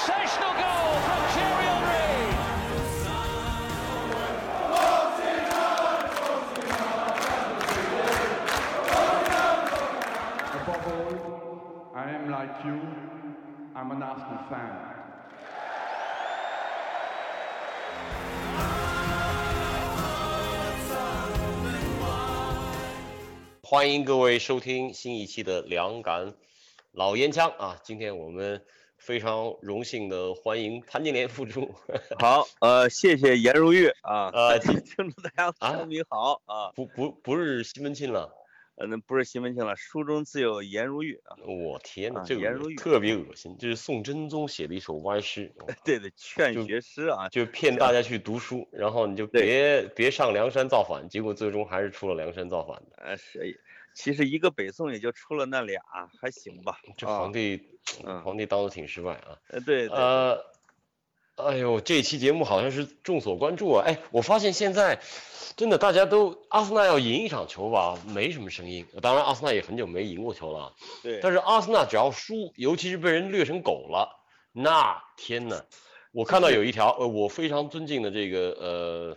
Sensational goal from Thierry Henry. Above all, I am like you. I'm an Arsenal fan. 欢迎各位收听新一期的两杆老烟枪啊！今天我们非常荣幸的欢迎潘金莲复出。好，呃，谢谢颜如玉啊，呃 听众大家啊声明好啊，不不不是西门庆了，呃，那不是西门庆了，书中自有颜如玉啊，我天呐，啊这个颜如玉特别恶心，这是宋真宗写的一首歪诗，对对，劝学诗啊，就骗大家去读书，然后你就别别上梁山造反，结果最终还是出了梁山造反的。啊，是，其实一个北宋也就出了那俩，还行吧，这啊皇帝，嗯皇帝当的挺失败啊。呃，对对，呃，哎呦，这期节目好像是众所关注啊！哎，我发现现在真的大家都阿森纳要赢一场球吧，没什么声音。当然，阿森纳也很久没赢过球了啊。对，但是阿森纳只要输，尤其是被人虐成狗了，那天呐，我看到有一条，呃，我非常尊敬的这个呃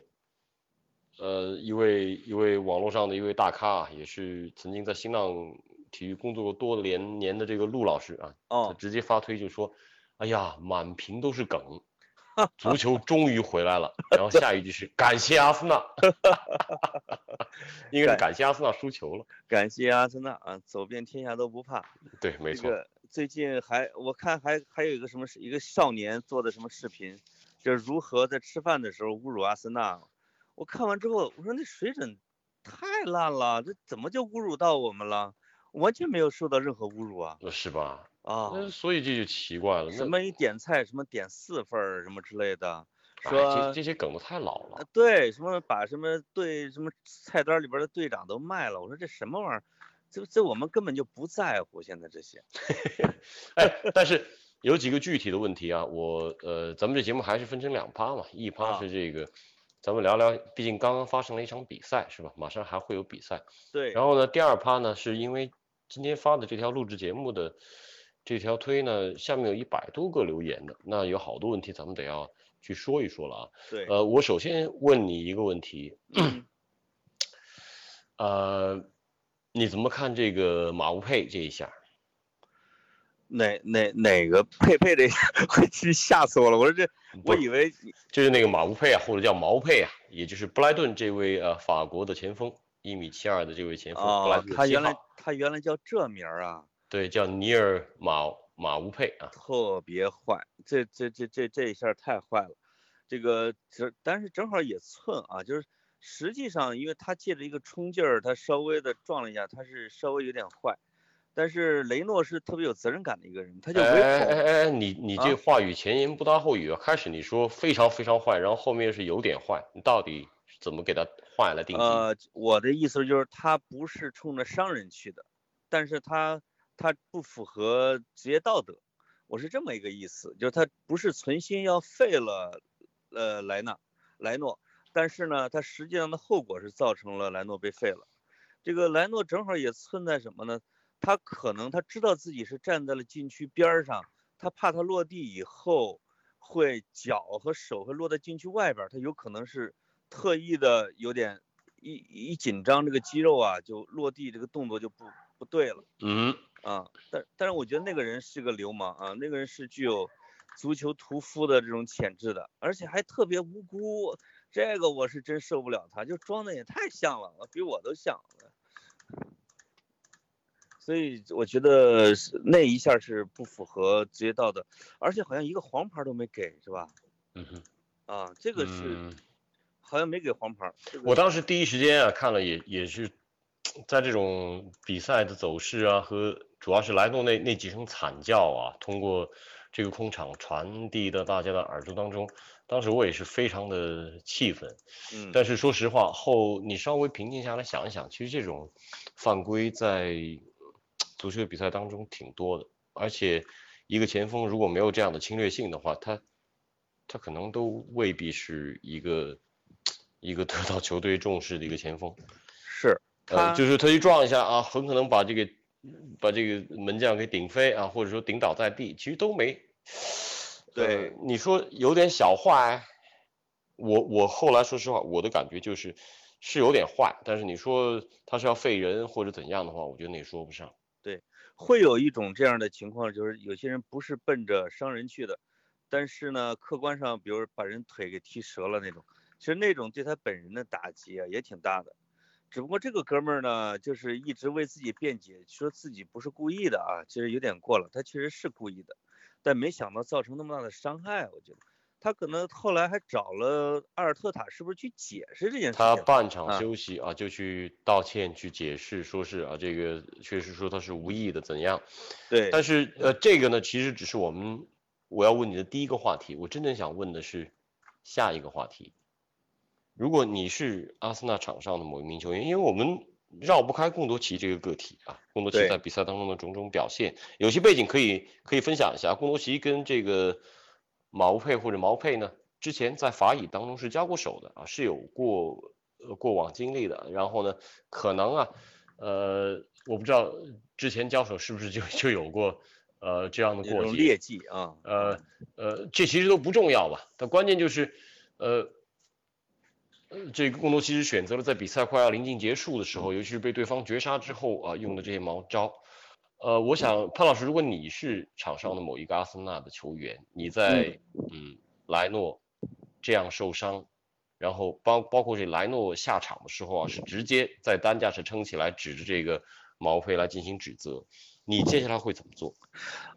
呃一位一位网络上的一位大咖啊，也是曾经在新浪体育工作过多年年的这个陆老师啊，他哦，直接发推就说：“哎呀，满屏都是梗，足球终于回来了。”然后下一句是感谢阿森纳，应该是感谢阿森纳输球了。感谢阿森纳啊，走遍天下都不怕。对，没错。这个最近还我看还还有一个什么一个少年做的什么视频，就是如何在吃饭的时候侮辱阿森纳。我看完之后，我说那水准太烂了，这怎么就侮辱到我们了？完全没有受到任何侮辱啊！呃是吧？啊，那所以这就奇怪了。那什么一点菜什么点四份儿什么之类的，哎说这这些梗都太老呃了。对什么把什么队什么菜单里边的队长都卖了，我说这什么玩意儿？这这我们根本就不在乎现在这些。哎，但是有几个具体的问题啊，我呃，咱们这节目还是分成两趴嘛，一趴啊是这个，咱们聊聊，毕竟刚刚发生了一场比赛是吧？马上还会有比赛。对，然后呢，第二趴呢，是因为今天发的这条录制节目的这条推呢，下面有一百多个留言的，那有好多问题咱们得要去说一说了啊。对，呃，我首先问你一个问题，嗯 呃，你怎么看这个马乌佩这一下？哪哪哪个佩佩这，我去吓死我了！我说这，我以为就是那个马乌佩啊，或者叫毛佩啊，也就是布莱顿这位呃法国的前锋，一米七二的这位前锋，布莱哦顿，他原来他原来叫这名儿啊，对，叫尼尔马马乌佩啊。特别坏，这这这这这一下太坏了。这个这但是正好也寸啊，就是实际上因为他借着一个冲劲儿，他稍微的撞了一下，他是稍微有点坏。但是雷诺是特别有责任感的一个人，他就哎。哎哎哎，你你这啊话语前言不搭后语啊！开始你说非常非常坏，然后后面是有点坏，你到底怎么给他换下来定义？呃，我的意思就是他不是冲着商人去的，但是他他不符合职业道德，我是这么一个意思，就是他不是存心要废了呃莱纳莱诺，但是呢，他实际上的后果是造成了莱诺被废了。这个莱诺正好也存在什么呢？他可能他知道自己是站在了禁区边儿上，他怕他落地以后会脚和手会落在禁区外边儿，他有可能是特意的有点一一紧张，这个肌肉啊就落地这个动作就不不对了嗯，啊。但但是我觉得那个人是个流氓啊，那个人是具有足球屠夫的这种潜质的，而且还特别无辜，这个我是真受不了他，就装的也太像了，比我都像。所以我觉得是那一下是不符合职业道德，而且好像一个黄牌都没给，是吧？嗯哼，啊，这个是嗯好像没给黄牌。这个我当时第一时间啊看了也也是，在这种比赛的走势啊和主要是莱诺那那几声惨叫啊，通过这个空场传递到大家的耳朵当中，当时我也是非常的气愤。嗯，但是说实话，后你稍微平静下来想一想，其实这种犯规在足球比赛当中挺多的，而且一个前锋如果没有这样的侵略性的话，他他可能都未必是一个一个得到球队重视的一个前锋。是呃，就是他一撞一下啊，很可能把这个把这个门将给顶飞啊，或者说顶倒在地，其实都没对呃你说有点小坏，我我后来说实话，我的感觉就是是有点坏，但是你说他是要废人或者怎样的话，我觉得那也说不上。对会有一种这样的情况，就是有些人不是奔着伤人去的，但是呢，客观上，比如把人腿给踢折了那种，其实那种对他本人的打击啊也挺大的。只不过这个哥们儿呢，就是一直为自己辩解，说自己不是故意的啊，其实有点过了，他确实是故意的，但没想到造成那么大的伤害，我觉得。他可能后来还找了阿尔特塔，是不是去解释这件事情？他半场啊休息啊，就去道歉去解释，说是啊这个确实说他是无意的怎样，对，但是呃这个呢其实只是我们我要问你的第一个话题，我真正想问的是下一个话题。如果你是阿森纳场上的某一名球员，因为我们绕不开贡多齐这个个体啊，贡多齐在比赛当中的种种表现，有些背景可以可以分享一下。贡多齐跟这个毛佩或者毛佩呢，之前在法乙当中是交过手的啊，是有过呃过往经历的。然后呢，可能啊，呃，我不知道之前交手是不是就就有过呃这样的过节。劣迹啊，呃呃，这其实都不重要吧，但关键就是，呃，呃这个贡多其实选择了在比赛快要临近结束的时候，尤其是被对方绝杀之后啊，用的这些毛招。呃，我想潘老师，如果你是场上的某一个阿森纳的球员，你在嗯莱诺这样受伤，然后包包括这莱诺下场的时候啊，是直接在担架上撑起来，指着这个毛佩来进行指责，你接下来会怎么做？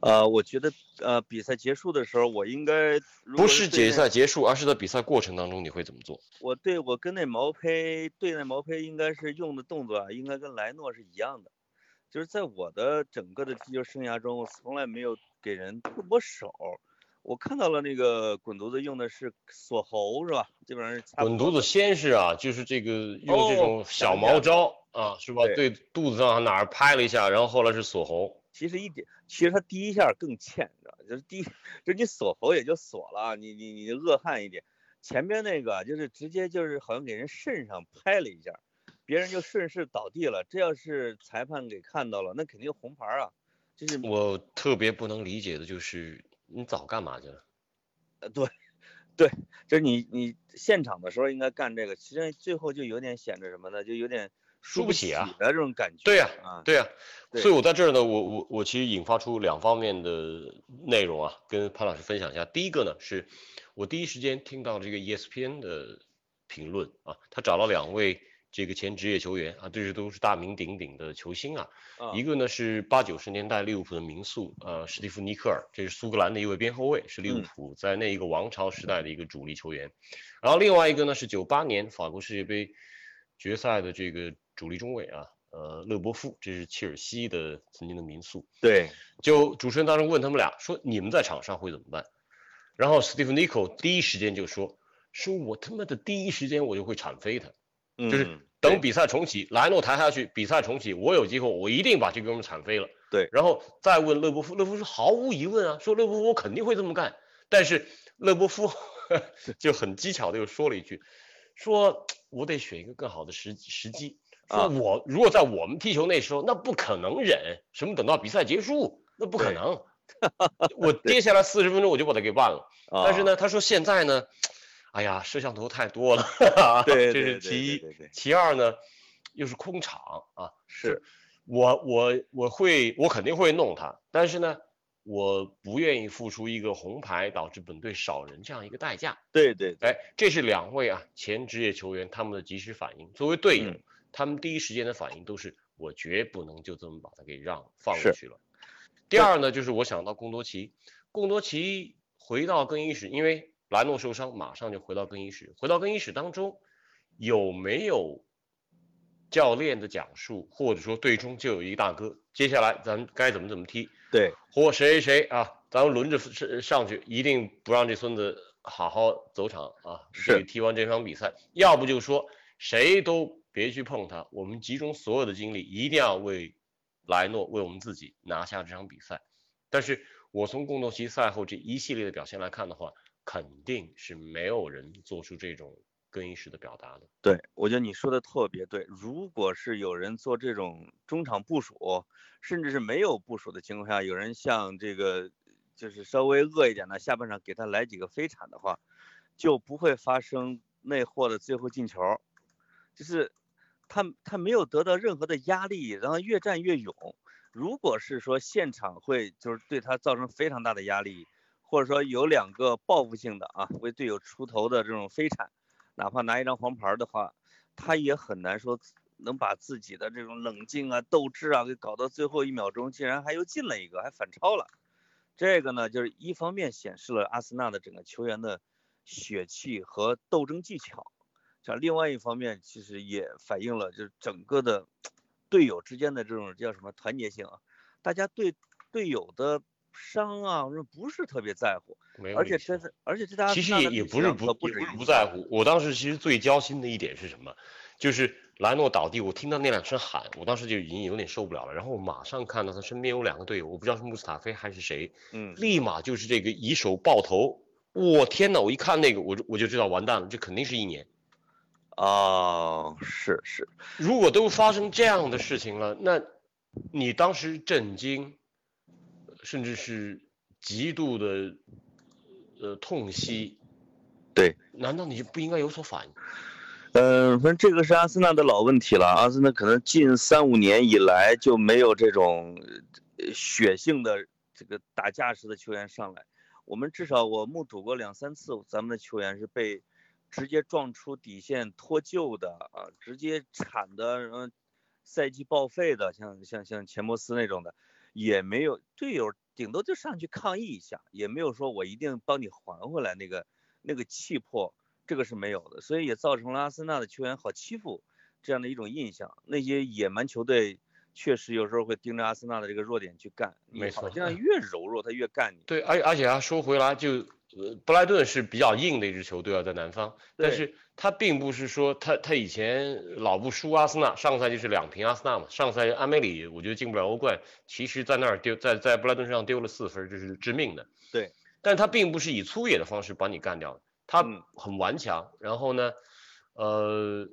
呃，我觉得呃比赛结束的时候，我应该如不是比赛结束，而是在比赛过程当中你会怎么做？我对我跟那毛胚对那毛胚应该是用的动作啊，应该跟莱诺是一样的，就是在我的整个的踢球生涯中，我从来没有给人动过手。我看到了那个滚犊子用的是锁喉是吧？基本上是滚犊子先是啊，就是这个用这种哦小毛招啊，是吧？对对肚子上哪儿拍了一下，然后后来是锁喉。其实一点，其实他第一下更欠，你知道？就是第一，就是你锁喉也就锁了，你你你恶汉一点，前边那个就是直接就是好像给人肾上拍了一下，别人就顺势倒地了。这要是裁判给看到了，那肯定红牌啊！就是我特别不能理解的就是你早干嘛去了？呃对，对，就是你你现场的时候应该干这个，其实最后就有点显着什么呢？就有点输不起啊的这种感觉。对呀啊，对呀、对所以我在这儿呢，我我我其实引发出两方面的内容啊，跟潘老师分享一下。第一个呢，是我第一时间听到这个 E ESPN 的评论啊，他找了两位这个前职业球员啊，这是都是大名鼎鼎的球星啊。啊一个呢是八九十年代利物浦的名宿，呃，史蒂夫·尼克尔，这是苏格兰的一位边后卫，是利物嗯浦在那一个王朝时代的一个主力球员。然后另外一个呢是九八年法国世界杯决赛的这个主力中卫啊，呃，勒伯夫，这是切尔西的曾经的名宿。对，就主持人当时问他们俩说：“你们在场上会怎么办？”然后史蒂夫·尼克第一时间就说：“说我他妈的第一时间我就会铲飞他。”就是嗯等比赛重启，莱诺抬下去，比赛重启，我有机会，我一定把这哥们儿铲飞了。对然后再问勒波夫，勒波夫说毫无疑问啊，说勒波夫我肯定会这么干。但是勒波夫 就很技巧的又说了一句，说我得选一个更好的时时机，说啊我如果在我们踢球那时候，那不可能忍，什么等到比赛结束，那不可能。我跌下来四十分钟我就把他给办了。但是啊呢，他说现在呢，哎呀，摄像头太多了，这对对对是其一。其二呢，又是空场啊，是我我我会我肯定会弄他，但是呢，我不愿意付出一个红牌导致本队少人这样一个代价。对对对，哎，这是两位啊前职业球员他们的及时反应。作为队友，嗯他们第一时间的反应都是我绝不能就这么把他给让放是过去了。第二呢，就是我想到贡多奇，贡多奇回到更衣室，因为莱诺受伤，马上就回到更衣室。回到更衣室当中，有没有教练的讲述，或者说队中就有一个大哥，接下来咱该怎么怎么踢，对或谁谁谁啊，咱们轮着上上去，一定不让这孙子好好走场啊！是这个踢完这场比赛，要不就说谁都别去碰他，我们集中所有的精力，一定要为莱诺为我们自己拿下这场比赛。但是我从贡多齐赛后这一系列的表现来看的话，肯定是没有人做出这种更衣室的表达的。对，我觉得你说的特别对。如果是有人做这种中场部署，甚至是没有部署的情况下，有人像这个就是稍微饿一点的，下半场给他来几个飞铲的话，就不会发生内讧的最后进球。就是他他没有得到任何的压力，然后越战越勇。如果是说现场会就是对他造成非常大的压力，或者说有两个报复性的啊为队友出头的这种飞铲，哪怕拿一张黄牌的话，他也很难说能把自己的这种冷静啊、斗志啊给搞到最后一秒钟，竟然还又进了一个，还反超了。这个呢，就是一方面显示了阿森纳的整个球员的血气和斗争技巧，像另外一方面，其实也反映了就是整个的队友之间的这种叫什么团结性啊，大家对队友的伤啊我说不是特别在乎，而且真是而且这大家其实也也不是不不是不在乎，我当时其实最焦心的一点是什么？就是莱诺倒地，我听到那两声喊，我当时就已经有点受不了了。然后我马上看到他身边有两个队友，我不知道是穆斯塔菲还是谁，嗯，立马就是这个以手抱头。我天呐，我一看那个，我就我就知道完蛋了，这肯定是一年。哦，是是，如果都发生这样的事情了，那你当时震惊，甚至是极度的呃痛惜，对，难道你就不应该有所反应？嗯，反正这个是阿森纳的老问题了。阿森纳可能近三五年以来就没有这种血性的这个打架式的球员上来。我们至少我目睹过两三次，咱们的球员是被直接撞出底线脱臼的啊，直接铲的，嗯，赛季报废的，像像像钱伯斯那种的，也没有队友顶多就上去抗议一下，也没有说我一定帮你还回来那个那个气魄。这个是没有的，所以也造成了阿森纳的球员好欺负这样的一种印象。那些野蛮球队确实有时候会盯着阿森纳的这个弱点去干，没错，好像越柔弱他越干你。对，而而且他说回来，就呃布莱顿是比较硬的一支球队啊，在南方，但是他并不是说他他以前老不输阿森纳，上个赛季是两平阿森纳嘛，上个赛季阿梅里我觉得进不了欧冠，其实在那儿丢在在布莱顿身上丢了四分，这是致命的。对，但他并不是以粗野的方式把你干掉的。他很顽强，然后呢，呃，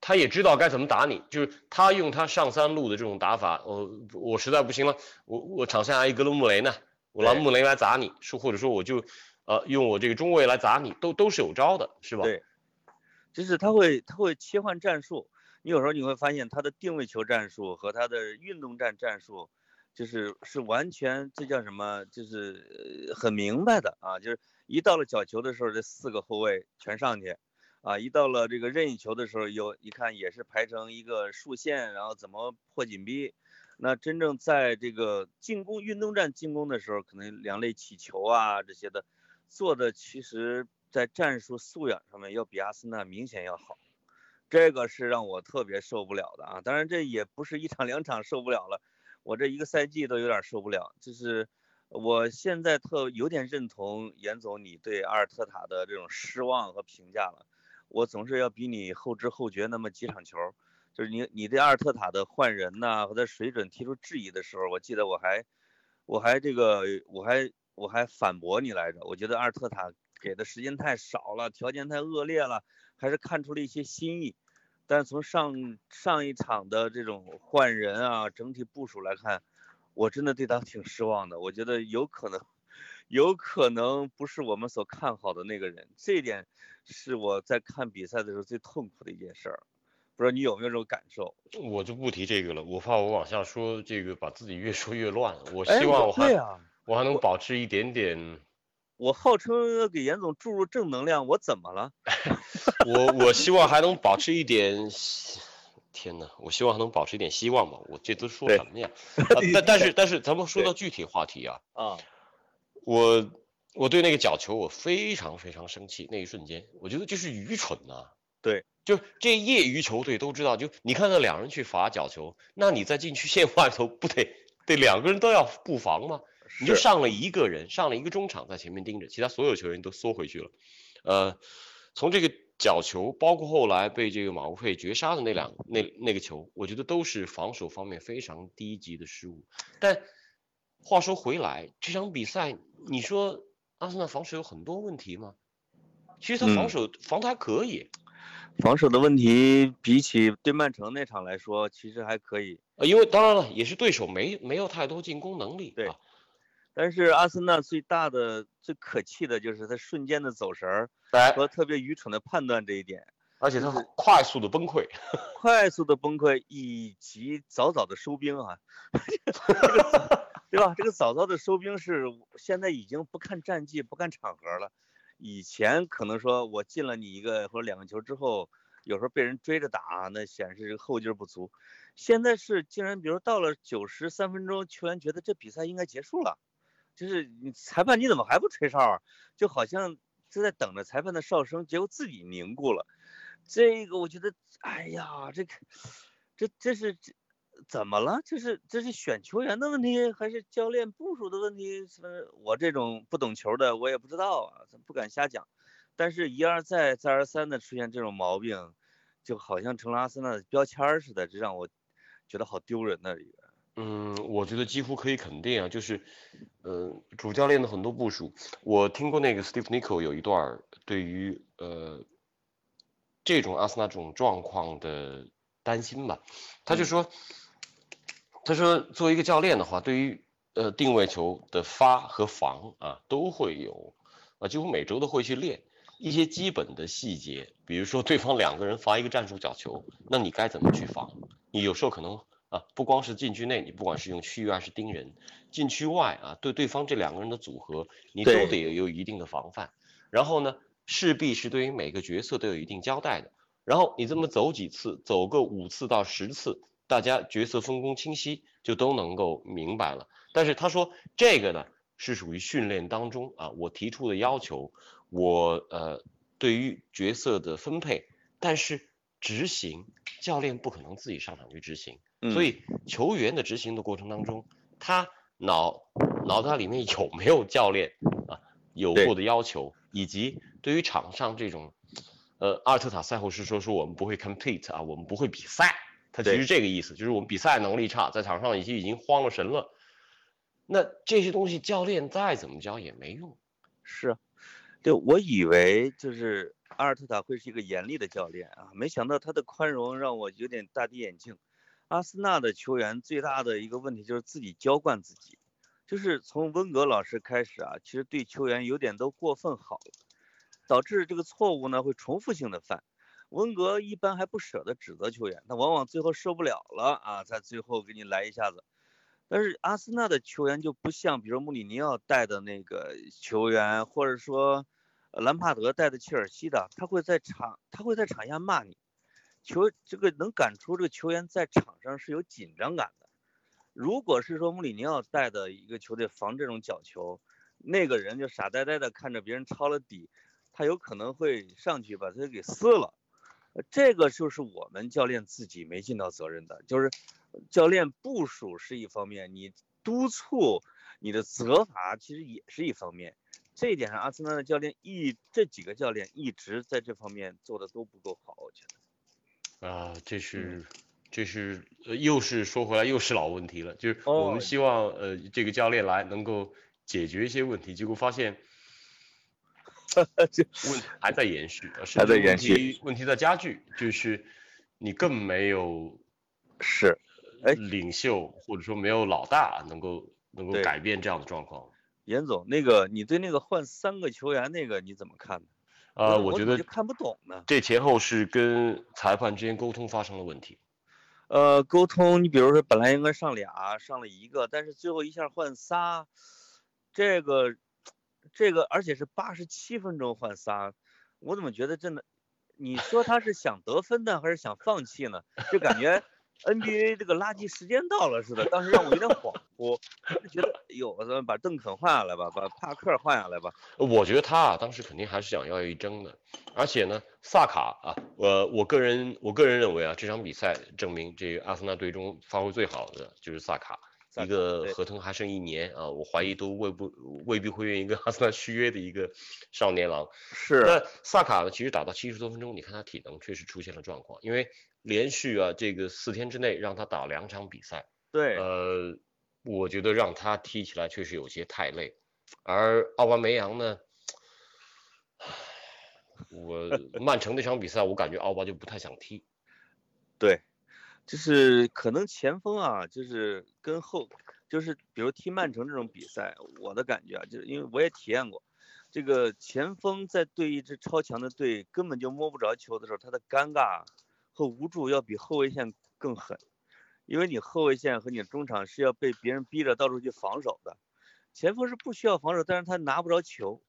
他也知道该怎么打你，就是他用他上三路的这种打法，我我实在不行了，我我场下一格鲁穆雷呢，我拿穆雷来砸你，说或者说我就呃用我这个中卫来砸你，都都是有招的，是吧？对，就是他会他会切换战术，你有时候你会发现他的定位球战术和他的运动战战术，就是是完全这叫什么，就是很明白的啊，就是。一到了角球的时候，这四个后卫全上去，啊，一到了这个任意球的时候，有一看也是排成一个竖线，然后怎么破紧逼。那真正在这个进攻运动战进攻的时候，可能两类起球啊这些的做的，其实在战术素养上面要比阿森纳明显要好，这个是让我特别受不了的啊。当然这也不是一场两场受不了了，我这一个赛季都有点受不了，就是。我现在特有点认同严总你对阿尔特塔的这种失望和评价了。我总是要比你后知后觉那么几场球，就是你你对阿尔特塔的换人呐和他水准提出质疑的时候，我记得我还我还这个我还我还反驳你来着。我觉得阿尔特塔给的时间太少了，条件太恶劣了，还是看出了一些新意。但是从上上一场的这种换人啊整体部署来看。我真的对他挺失望的，我觉得有可能，有可能不是我们所看好的那个人，这一点是我在看比赛的时候最痛苦的一件事儿。不知道你有没有这种感受？我就不提这个了，我怕我往下说这个把自己越说越乱。我希望我还我还能保持一点点。我号称给严总注入正能量，我怎么了？我我希望还能保持一点。天呐，我希望还能保持一点希望吧。我这都说什么呀？但但是但是，咱们说到具体话题啊。啊。我我对那个角球我非常非常生气，那一瞬间，我觉得这是愚蠢呐。对，就这业余球队都知道，就你看到两人去罚角球，那你在禁区线外头不得得两个人都要布防吗？你就上了一个人，上了一个中场在前面盯着，其他所有球员都缩回去了。呃，从这个。角球，包括后来被这个马乌佩绝杀的那两那那个球，我觉得都是防守方面非常低级的失误。但话说回来，这场比赛，你说阿森纳防守有很多问题吗？其实他防守防的还可以，防守的问题比起对曼城那场来说，其实还可以。呃，因为当然了，也是对手没没有太多进攻能力。对，但是阿森纳最大的、最可气的就是他瞬间的走神儿哎，和特别愚蠢的判断这一点，而且他快速的崩溃。快速的崩溃以及早早的收兵啊，对吧？这个早早的收兵是现在已经不看战绩、不看场合了。以前可能说我进了你一个或者两个球之后，有时候被人追着打，那显示这个后劲儿不足。现在是竟然，比如到了九十三分钟，球员觉得这比赛应该结束了，就是你裁判你怎么还不吹哨啊？就好像是在等着裁判的哨声，结果自己凝固了。这个我觉得，哎呀，这个这这是这怎么了？这是这是选球员的问题，还是教练部署的问题？是我这种不懂球的，我也不知道啊，不敢瞎讲。但是，一而再，再而三的出现这种毛病，就好像成了阿森纳的标签似的，这让我觉得好丢人呐、这个。嗯，我觉得几乎可以肯定啊，就是，呃，主教练的很多部署，我听过那个 Steve Nichol 有一段儿对于呃这种阿森纳这种状况的担心吧，他就说，他说作为一个教练的话，对于呃定位球的发和防啊都会有，啊几乎每周都会去练一些基本的细节，比如说对方两个人罚一个战术角球，那你该怎么去防？你有时候可能。啊，不光是禁区内，你不管是用区域还是盯人，禁区外啊，对对方这两个人的组合，你都得有一定的防范。然后呢，势必是对于每个角色都有一定交代的。然后你这么走几次，走个五次到十次，大家角色分工清晰，就都能够明白了。但是他说这个呢，是属于训练当中啊，我提出的要求，我呃对于角色的分配，但是执行教练不可能自己上场去执行。所以以球员的执行的过程当中，他脑脑袋里面有没有教练啊有过的要求，以及对于场上这种，呃，阿尔特塔赛后是说说我们不会 compete 啊，我们不会比赛，他其实这个意思，就是我们比赛能力差，在场上已经已经慌了神了。那这些东西教练再怎么教也没用。是啊，对，我以为就是阿尔特塔会是一个严厉的教练啊，没想到他的宽容让我有点大跌眼镜。阿森纳的球员最大的一个问题就是自己娇惯自己，就是从温格老师开始啊，其实对球员有点都过分好，导致这个错误呢会重复性的犯。温格一般还不舍得指责球员，他往往最后受不了了啊，在最后给你来一下子。但是阿森纳的球员就不像，比如穆里尼奥带的那个球员，或者说兰帕德带的切尔西的，他会在场他会在场下骂你，球这个能感出这个球员在场上是有紧张感的。如果是说穆里尼奥带的一个球队防这种角球，那个人就傻呆呆的看着别人抄了底，他有可能会上去把他给撕了。这个就是我们教练自己没尽到责任的，就是教练部署是一方面，你督促、你的责罚其实也是一方面。这一点上，阿森纳的教练一这几个教练一直在这方面做的都不够好，我觉得。啊，这是这是呃，又是说回来又是老问题了，就是我哦们希望呃这个教练来能够解决一些问题，结果发现 就问题还在延续，还在延续题问题在加剧，就是你更没有是，哎领袖或者说没有老大能够能够改变这样的状况。严总，那个你对那个换三个球员那个你怎么看呢？呃，我我觉得看不懂呢。这前后是跟裁判之间沟通发生了问题。呃，沟通，你比如说本来应该上俩，上了一个，但是最后一下换仨，这个这个，而且是八十七分钟换仨，我怎么觉得真的？你说他是想得分呢，还是想放弃呢？就感觉 NBA 这个垃圾时间到了似的，当时让我有点恍惚，就觉得，哎呦，咱们把邓肯换下来吧，把帕克换下来吧。我觉得他啊，当时肯定还是想要一争的，而且呢，萨卡啊，呃，我个人我个人认为啊，这场比赛证明这个阿森纳队中发挥最好的就是萨卡，萨卡一个合同还剩一年啊，我怀疑都未不未必会愿意跟阿森纳续约的一个少年郎。是，那萨卡呢，其实打到七十多分钟，你看他体能确实出现了状况，因为连续啊这个四天之内让他打两场比赛，对，呃，我觉得让他踢起来确实有些太累，而奥巴梅扬呢，我曼城那场比赛，我感觉奥巴就不太想踢。对，就是可能前锋啊，就是跟后，就是比如踢曼城这种比赛，我的感觉啊，就是因为我也体验过，这个前锋在对一支超强的队根本就摸不着球的时候，他的尴尬和无助要比后卫线更狠，因为你后卫线和你中场是要被别人逼着到处去防守的，前锋是不需要防守，但是他拿不着球，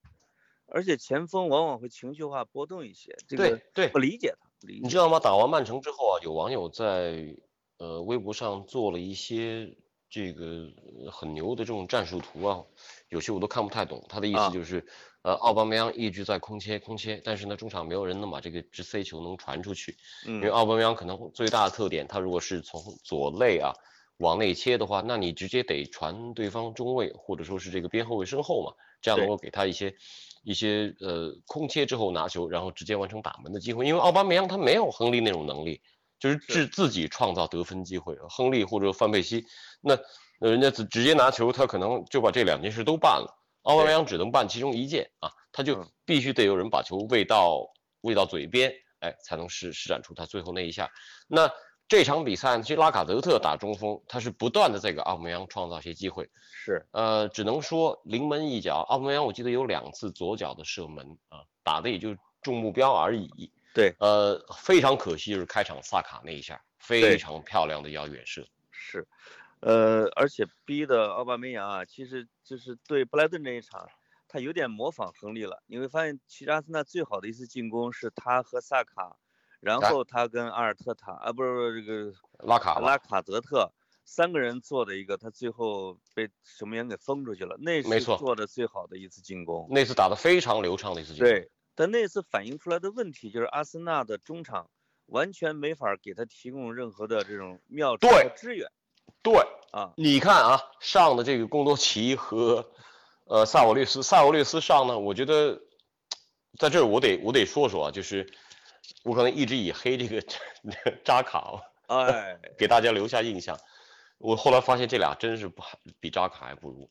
而且前锋往往会情绪化波动一些，这个对对不理解他，不理解你知道吗？打完曼城之后啊，有网友在呃微博上做了一些这个呃很牛的这种战术图啊，有些我都看不太懂。他的意啊思就是，呃，奥巴梅扬一直在空切空切，但是呢，中场没有人能把这个直塞球能传出去，因为嗯，奥巴梅扬可能最大的特点，他如果是从左肋啊往内切的话，那你直接得传对方中卫或者说是这个边后卫身后嘛，这样能够给他一些一些呃空切之后拿球，然后直接完成打门的机会。因为奥巴梅扬他没有亨利那种能力，就是自自己创造得分机会。亨利或者范佩西，那那人家直直接拿球，他可能就把这两件事都办了。奥巴梅扬只能办其中一件啊，他就嗯必须得有人把球喂到喂到嘴边，哎，才能施施展出他最后那一下。那这场比赛，其实拉卡泽特打中锋，他是不断的在给奥巴梅扬创造一些机会。是，呃，只能说临门一脚，奥巴梅扬我记得有两次左脚的射门啊，打的也就中目标而已。对，呃，非常可惜就是开场萨卡那一下，非常漂亮的遥远射。是，呃，而且逼的奥巴梅扬啊，其实就是对布莱顿这一场，他有点模仿亨利了。你会发现，其实阿森纳最好的一次进攻是他和萨卡，然哎后他跟阿尔特塔啊，不是不是这个拉卡，拉卡泽特三个人做的一个，他最后被守门员给封出去了，那是没错做的最好的一次进攻。那次打得非常流畅的一次进攻。对，但那次反映出来的问题就是阿森纳的中场完全没法给他提供任何的这种妙招对支援对，啊。你看啊，上的这个贡多齐和呃萨瓦略斯，萨瓦略斯上呢，我觉得在这儿我得我得说说啊，就是我可能一直以黑这个 扎卡啊哎，给大家留下印象，我后来发现这俩真是不还比扎卡还不如，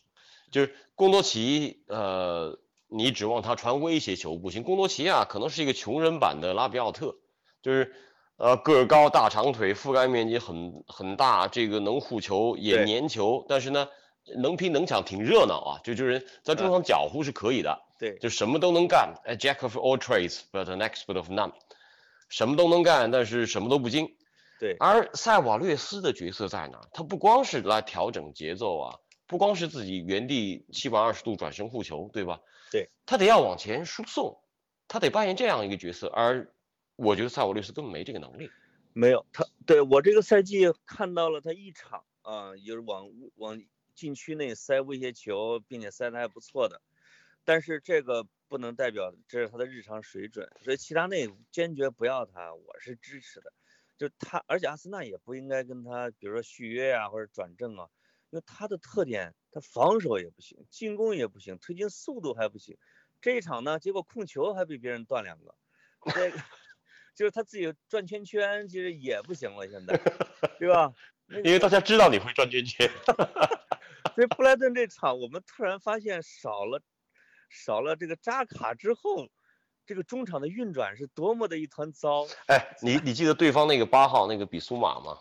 就是贡多齐，呃，你指望他传威胁球不行，贡多齐啊，可能是一个穷人版的拉比奥特，就是呃个儿高大长腿，覆盖面积很很大，这个能护球也粘球，但是呢能拼能抢，挺热闹啊，就就是在中场搅和是可以的，对，就什么都能干，哎，Jack of all trades but an expert of none，什么都能干，但是什么都不精。对，而塞瓦略斯的角色在哪？他不光是来调整节奏啊，不光是自己原地七百二十度转身护球，对吧？对，他得要往前输送，他得扮演这样一个角色。而我觉得萨瓦略斯根本没这个能力。没有他，对我这个赛季看到了他一场啊，就是往往禁区内塞威胁球，并且塞的还不错的，但是这个不能代表这是他的日常水准，所以齐达内坚决不要他，我是支持的。就他，而且阿森纳也不应该跟他，比如说续约啊、或者转正啊，因为他的特点，他防守也不行，进攻也不行，推进速度还不行。这一场呢，结果控球还比别人断两个，这个就是他自己转圈圈，其实也不行了，现在，对吧？因为大家知道你会转圈圈。所以布莱顿这场，我们突然发现少了少了这个扎卡之后，这个中场的运转是多么的一团糟。哎，你你记得对方那个八号那个比苏马吗？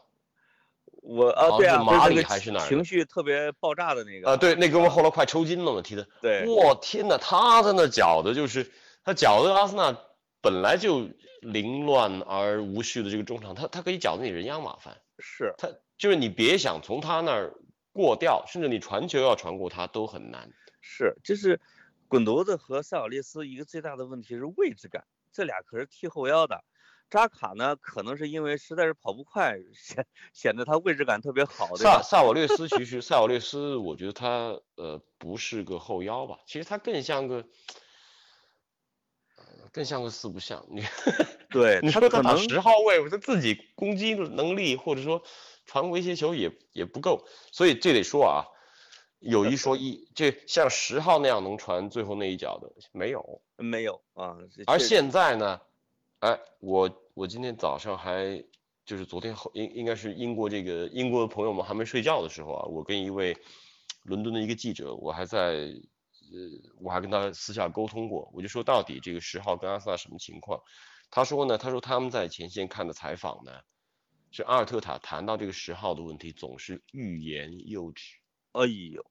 我啊，对啊，是马里还是哪儿情绪特别爆炸的那个啊，对，那哥们儿后来快抽筋了嘛，踢的。对我天呐，他在那搅的，就是他搅的阿森纳本来就凌乱而无序的这个中场，他他可以搅得你人仰马翻。是他就是你别想从他那儿过掉，甚至你传球要传过他都很难。是，就是滚犊子和塞尔列斯一个最大的问题是位置感，这俩可是踢后腰的。扎卡呢，可能是因为实在是跑不快，显显得他位置感特别好，对塞吧？塞瓦略斯其实萨瓦略斯，我觉得他呃不是个后腰吧，其实他更像个。呃更像个四不像，你 对你说他打他可能十号位，他自己攻击能力或者说传威胁球也也不够，所以这得说啊，有一说一，这像十号那样能传最后那一脚的没有，没有啊。而现在呢，哎，我我今天早上还就是昨天后应应该是英国这个英国的朋友们还没睡觉的时候啊，我跟一位伦敦的一个记者，我还在呃我还跟他私下沟通过，我就说到底这个十号跟阿森纳什么情况？他说呢，他说他们在前线看的采访呢，是阿尔特塔谈到这个十号的问题总是欲言又止，哎呦，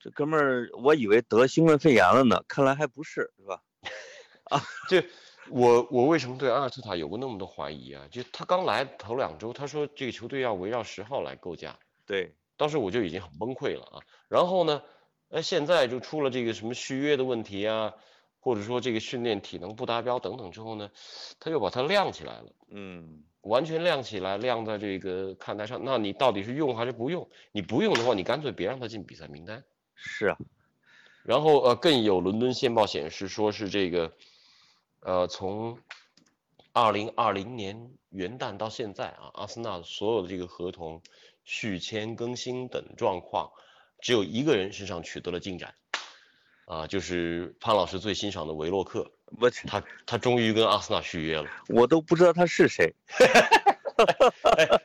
这哥们儿，我以为得新冠肺炎了呢，看来还不是，是吧？啊 这我我为什么对阿尔特塔有过那么多怀疑啊？就他刚来头两周，他说这个球队要围绕十号来构架，对，当时我就已经很崩溃了啊。然后呢，哎，现在就出了这个什么续约的问题啊，或者说这个训练体能不达标等等之后呢，他又把它亮起来了，嗯，完全亮起来，亮在这个看台上。那你到底是用还是不用？你不用的话，你干脆别让他进比赛名单。是啊，然后呃，更有伦敦线报显示说是这个，呃，从二零二零年元旦到现在啊，阿森纳所有的这个合同续签、更新等状况，只有一个人身上取得了进展，啊，就是潘老师最欣赏的维洛克，我他他终于跟阿森纳续约了，我都不知道他是谁。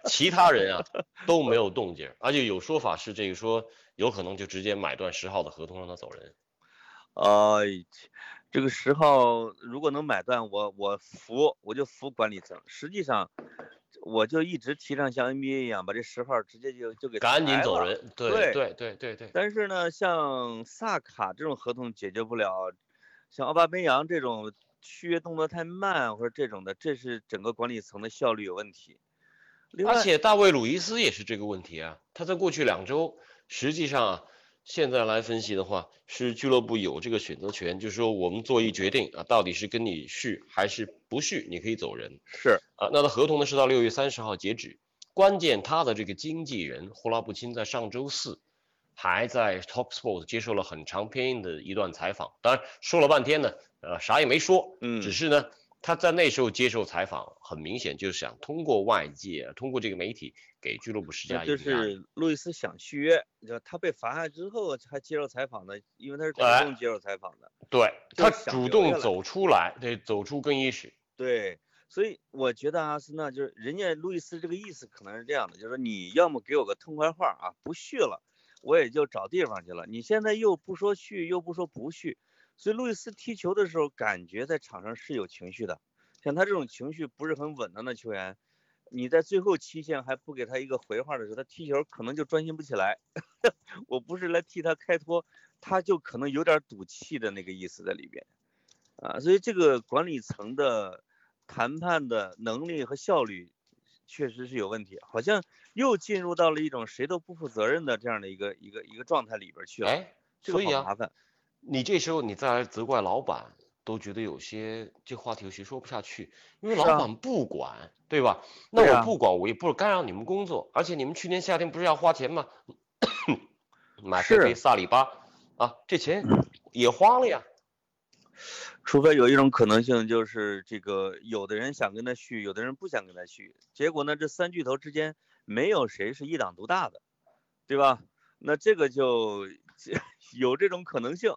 其他人啊都没有动静，而且有说法是这个说有可能就直接买断十号的合同让他走人。呃，这个十号如果能买断，我我服，我就服管理层。实际上，我就一直提倡像 NBA 一样，把这十号直接就就给赶紧。走人，对对对对对对，但是呢，像萨卡这种合同解决不了，像奥巴梅扬这种续约动作太慢或者这种的，这是整个管理层的效率有问题。而且大卫·鲁伊斯也是这个问题啊，他在过去两周，实际上啊，现在来分析的话，是俱乐部有这个选择权，就是说我们做一决定啊，到底是跟你续还是不续，你可以走人是啊。那他合同呢是到六月三十号截止，关键他的这个经纪人霍拉布钦在上周四还在 Talksport 接受了很长篇的一段采访，当然说了半天呢，呃，啥也没说，嗯只是呢。他在那时候接受采访，很明显就是想通过外界，通过这个媒体给俱乐部施加压力。是路易斯想续约，就他被罚下之后还接受采访的，因为他是主哎动接受采访的。对他主动走出来，对，走出更衣室。对，所以我觉得阿森纳就是人家路易斯这个意思可能是这样的，就是说你要么给我个痛快话啊，不续了，我也就找地方去了。你现在又不说续，又不说不续，所以路易斯踢球的时候感觉在场上是有情绪的。像他这种情绪不是很稳当的球员，你在最后期限还不给他一个回话的时候，他踢球可能就专心不起来。我不是来替他开脱，他就可能有点赌气的那个意思在里边。啊，所以这个管理层的谈判的能力和效率确实是有问题，好像又进入到了一种谁都不负责任的这样的一个一个一个状态里边去了。哎，这个所以啊，好麻烦。你这时候你再来责怪老板，都觉得有些这话题有些说不下去，因为老板不管，对吧？那我不管，我也不是干扰你们工作，而且你们去年夏天不是要花钱吗？买是佩佩萨里巴啊，这钱 也花了呀。除非有一种可能性，就是这个有的人想跟他续，有的人不想跟他续，结果呢，这三巨头之间没有谁是一党独大的，对吧？那这个就 有这种可能性，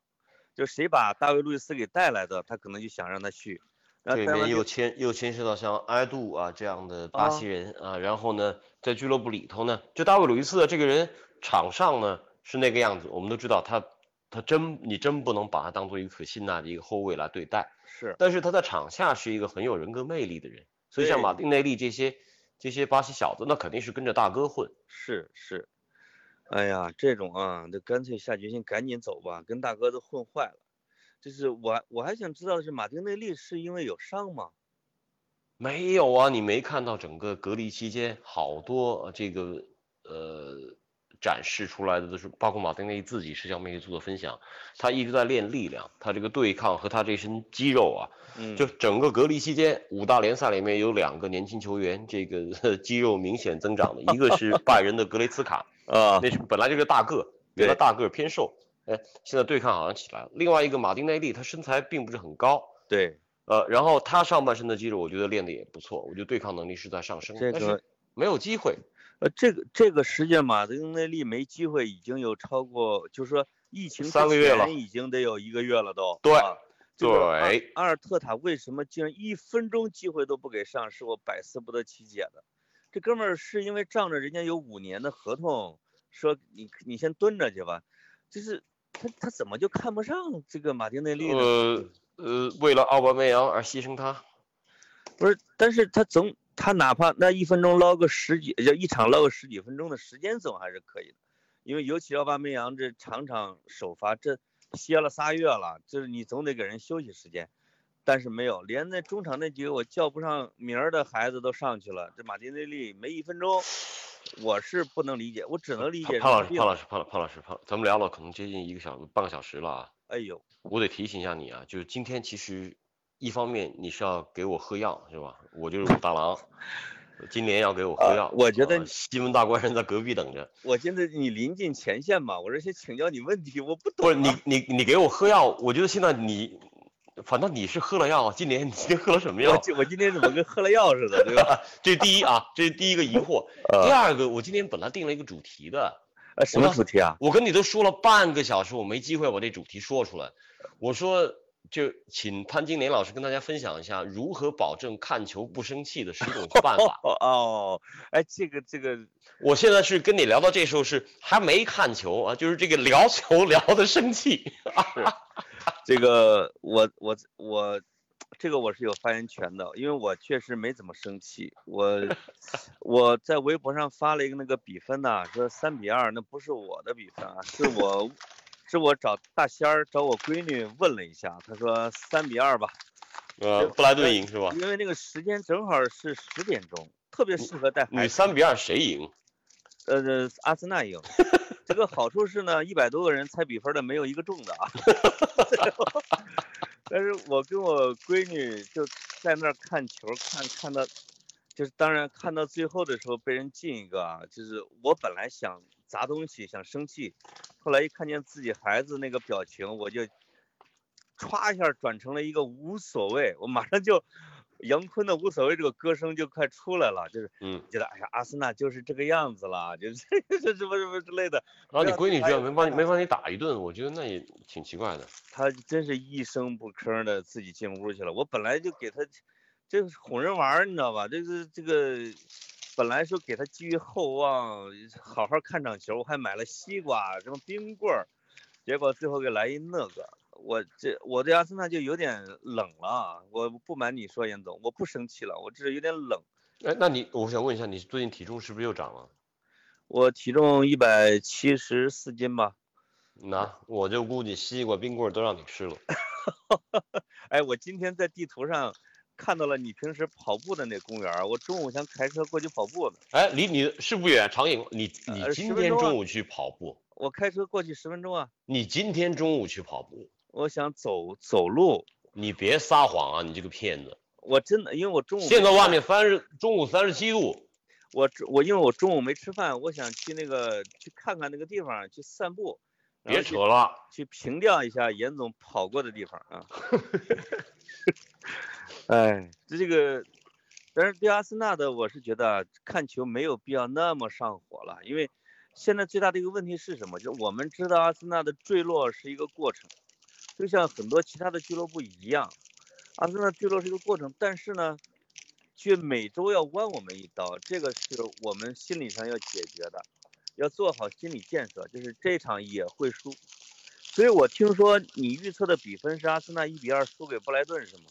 就谁把大卫·路易斯给带来的，他可能就想让他去。然后这里面又牵又牵涉到像埃杜啊这样的巴西人啊，然后呢，在俱乐部里头呢，就大卫·路易斯的这个人，场上呢是那个样子，我们都知道他他真你真不能把他当做一个可信赖的一个后卫来对待，是。但是他在场下是一个很有人格魅力的人，所以像马丁内利这些这些巴西小子，那肯定是跟着大哥混。是是，哎呀，这种啊，那干脆下决心赶紧走吧，跟大哥都混坏了。就是我我还想知道的是，马丁内利是因为有伤吗？没有啊，你没看到整个隔离期间好多呃这个呃展示出来的都是，包括马丁内利自己社交媒体做的分享，他一直在练力量，他这个对抗和他这身肌肉啊，嗯，就整个隔离期间五大联赛里面有两个年轻球员，这个 肌肉明显增长的，一个是拜仁的格雷茨卡，啊，那是本来就是大个，原来大个偏瘦，哎，现在对抗好像起来了。另外一个马丁内利，他身材并不是很高，对，呃，然后他上半身的肌肉，我觉得练的也不错，我觉得对抗能力是在上升，这个但是没有机会。呃，这个这个实际上马丁内利没机会已经有超过，就是说疫情三个月了前已经得有一个月了都。对对阿尔特塔为什么竟然一分钟机会都不给上，是我百思不得其解的。这哥们儿是因为仗着人家有五年的合同，说你你先蹲着去吧，就是他他怎么就看不上这个马丁内利呢？呃呃，为了奥巴梅扬而牺牲他，不是，但是他总他哪怕那一分钟捞个十几，就一场捞个十几分钟的时间总还是可以的。因为尤其奥巴梅扬这场场首发，这歇了仨月了，就是你总得给人休息时间。但是没有，连那中场那几个我叫不上名儿的孩子都上去了，这马丁内利没一分钟，我是不能理解，我只能理解。潘老师，潘老师，潘老潘老师，潘，咱们聊了可能接近一个小时，半个小时了啊。哎呦，我得提醒一下你啊，就是今天其实一方面你是要给我喝药是吧？我就是武大郎，今年要给我喝药。我觉得西门大官人在隔壁等着。我现在你临近前线嘛，我这先请教你问题，我不懂。不是你你你给我喝药，我觉得现在你。反正你是喝了药，今年你今天喝了什么药？我我今天怎么跟喝了药似的，对吧？这是第一啊，这是第一个疑惑。第二个，我今天本来定了一个主题的，呃，什么主题啊？我跟你都说了半个小时，我没机会把这主题说出来。我说，就请潘金莲老师跟大家分享一下如何保证看球不生气的十种 办法。哦，哎，这个这个，我现在是跟你聊到这时候是还没看球啊，就是这个聊球聊的生气。这个我我我，这个我是有发言权的，因为我确实没怎么生气。我 我在微博上发了一个那个比分呐，说三比二，那不是我的比分啊，是我是我找大仙儿找我闺女问了一下，她说三比二吧。呃，布莱顿赢是吧？因为那个时间正好是十点钟，特别适合带孩子。你三比二谁赢？呃，阿森纳赢。这个好处是呢，一百多个人猜比分的没有一个中的啊。但是我跟我闺女就在那儿看球，看看到，就是当然看到最后的时候被人进一个啊，就是我本来想砸东西想生气，后来一看见自己孩子那个表情，我就歘一下转成了一个无所谓，我马上就。杨坤的无所谓，这个歌声就快出来了，就是嗯，觉得哎呀，阿森纳就是这个样子了，就是这 什么什么之类的。然后你闺女居然没帮你没帮你打一顿，我觉得那也挺奇怪的。她真是一声不吭的自己进屋去了。我本来就给她，这哄人玩，你知道吧？这个这个，本来说给她寄予厚望，好好看场球，我还买了西瓜什么冰棍儿，结果最后给来一那个。我这我对阿森纳就有点冷了，我不瞒你说，严总，我不生气了，我只是有点冷。哎，那你我想问一下，你最近体重是不是又涨了？我体重一百七十四斤吧。那我就估计西瓜冰棍都让你吃了。哎，我今天在地图上看到了你平时跑步的那公园，我中午想开车过去跑步呢。哎，离你是不远，长影，你你今天中午去跑步？我开车过去十分钟啊。你今天中午去跑步？我想走走路，你别撒谎啊！你这个骗子！我真的，因为我中午现在外面三十，中午三十七度。我我因为我中午没吃饭，我想去那个去看看那个地方，去散步。别扯了，去凭吊一下严总跑过的地方啊！哎，这这个，但是对阿森纳的，我是觉得看球没有必要那么上火了，因为现在最大的一个问题是什么？就我们知道阿森纳的坠落是一个过程。就像很多其他的俱乐部一样，阿森纳坠落是一个过程，但是呢，却每周要剜我们一刀，这个是我们心理上要解决的，要做好心理建设，就是这场也会输。所以我听说你预测的比分是阿森纳一比二输给布莱顿，是吗？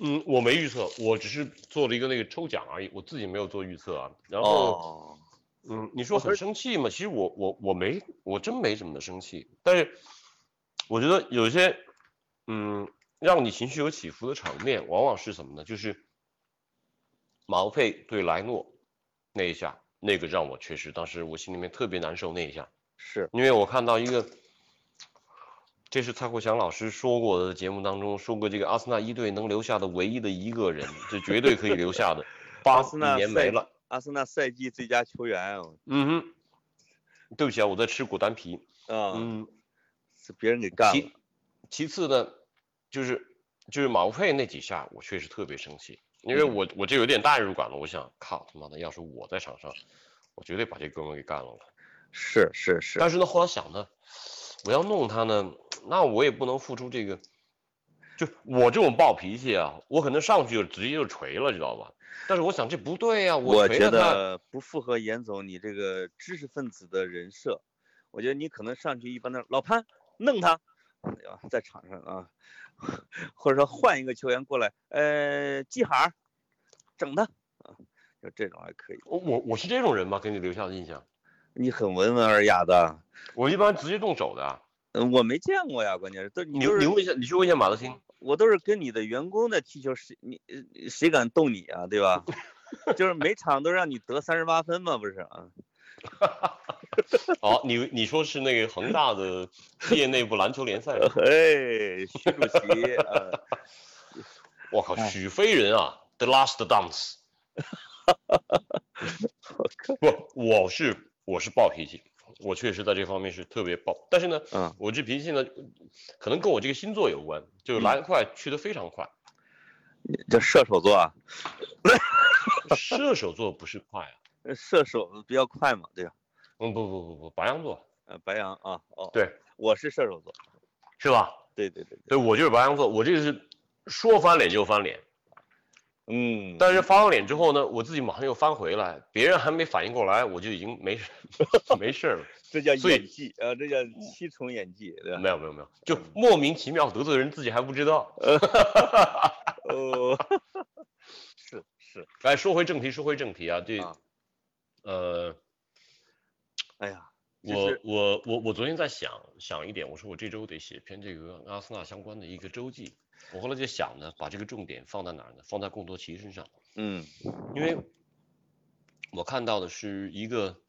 嗯，我没预测，我只是做了一个那个抽奖而已，我自己没有做预测啊。然后，嗯，你说很生气吗？其实我我我没，我真没怎么生气，但是。我觉得有些，嗯，让你情绪有起伏的场面，往往是什么呢？就是毛佩对莱诺那一下，那个让我确实当时我心里面特别难受那一下，是。因为我看到一个，这是蔡国强老师说过的节目当中说过，这个阿森纳一队能留下的唯一的一个人，这绝对可以留下的，八年没了，阿森纳赛季最佳球员，嗯哼，对不起啊，我在吃果丹皮，啊，嗯。是别人给干了。其其次呢，就是就是马乌佩那几下，我确实特别生气，因为我我就有点代入感了。我想，靠他妈的，要是我在场上，我绝对把这哥们给干了。是是是。但是呢，后来想呢，我要弄他呢，那我也不能付出这个，就我这种暴脾气啊，我可能上去就直接就锤了，知道吧？但是我想这不对呀，我觉得不符合严总你这个知识分子的人设。我觉得你可能上去一般的老潘。弄他，在场上啊，或者说换一个球员过来，呃，记哈，整他啊，就这种还可以。我我我是这种人吗？给你留下的印象？你很温文尔雅的，我一般直接动手的啊。嗯，我没见过呀，关键是都你你你问一下，你去问一下马德兴。我都是跟你的员工在踢球，谁你呃谁敢动你啊，对吧？就是每场都让你得三十八分嘛，不是啊？好，你你说是那个恒大的业内部篮球联赛？哎，徐主席，呃，我靠，哎许飞人啊，The Last Dance。不，我是我是暴脾气，我确实在这方面是特别暴。但是呢，嗯我这脾气呢，可能跟我这个星座有关，就来得快，去的非常快。这射手座啊，射手座不是快啊，呃射手比较快嘛，对吧？嗯，不不不不，白羊座，呃，白羊啊，哦，对，我是射手座，是吧？对对对对，对，我就是白羊座，我这个是说翻脸就翻脸，嗯，但是翻完脸之后呢，我自己马上又翻回来，别人还没反应过来，我就已经没事 没事了。这叫演技，呃，这叫七重演技，对吧？没有没有没有，就莫名其妙得罪人，自己还不知道。哦，是是，哎，说回正题，说回正题啊，对啊呃，哎呀，我我我我昨天在想想一点，我说我这周得写篇这个阿森纳相关的一个周记。我后来就想呢，把这个重点放在哪儿呢？放在贡多奇身上，嗯因为我看到的是一个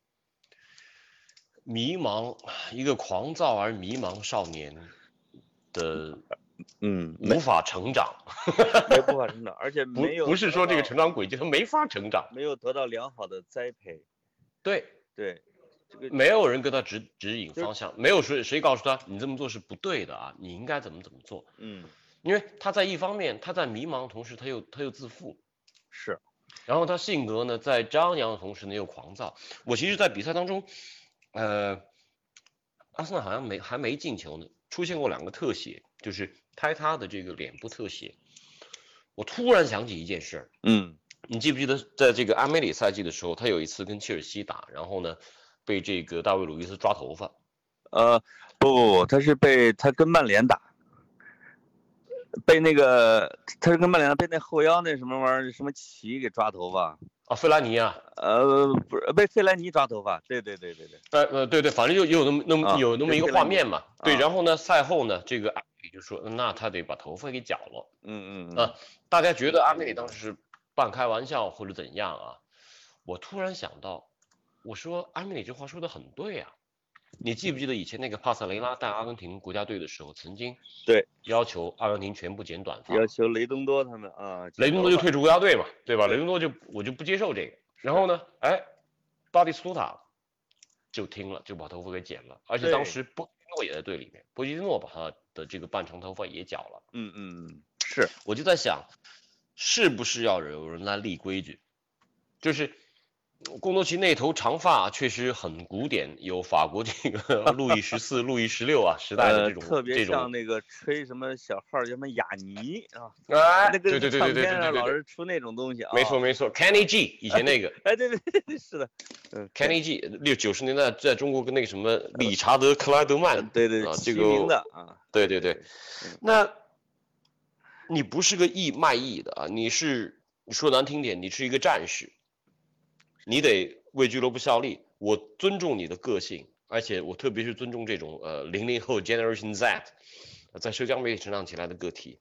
迷茫，一个狂躁而迷茫少年的嗯，无法成长，没无法成长，而且不没有不是说这个成长轨迹他没法成长，没有得到良好的栽培，对，对，这个没有人跟他指指引方向，没有谁谁告诉他你这么做是不对的啊，你应该怎么怎么做。嗯因为他在一方面他在迷茫，同时他又他又自负，是，然后他性格呢在张扬的同时呢又狂躁。我其实，在比赛当中，呃，阿森纳好像没还没进球呢，出现过两个特写，就是拍他的这个脸部特写。我突然想起一件事儿，嗯你记不记得在这个阿梅里赛季的时候，他有一次跟切尔西打，然后呢被这个大卫鲁伊斯抓头发，呃不不不，他是被他跟曼联打，被那个他是跟曼联被那后腰那什么玩意儿什么奇给抓头发，啊，费兰尼啊，呃不是被费莱尼抓头发，对对对对对，呃呃，对对，反正就有那么那么、啊有那么一个画面嘛。对，啊然后呢，赛后呢，这个阿梅里就说，那他得把头发给绞了。嗯嗯啊大家觉得阿梅里当时是半开玩笑或者怎样啊？我突然想到，我说阿梅里这话说的很对啊。你记不记得以前那个帕萨雷拉带阿根廷国家队的时候，曾经对要求阿根廷全部剪短发，要求雷东多他们啊，雷东多就退出国家队嘛，对吧？雷东多就我就不接受这个。然后呢，哎，巴蒂斯图塔就听了，就把头发给剪了，而且当时波基诺也在队里面，波基诺把他的这个半长头发也绞了。嗯嗯嗯是，我就在想，是不是要有人来立规矩？就是贡多奇那头长发确实很古典，有法国这个 路易十四、路易十六啊时代的呃这种、特别，像那个吹什么小号叫什么雅尼啊，哎，那个对对对对对老是出那种东西啊，没错没错，Kenny G 以前那个。哎对对对对是的，嗯 Kenny G 六九十年代在中国跟那个什么理查德克莱德曼，对对啊这个名的啊，对对对，那你不是个艺卖艺的啊，你是你说难听点，你是一个战士，你得为俱乐部效力。我尊重你的个性，而且我特别是尊重这种呃零零后 Generation Z，呃在社交媒体成长起来的个体。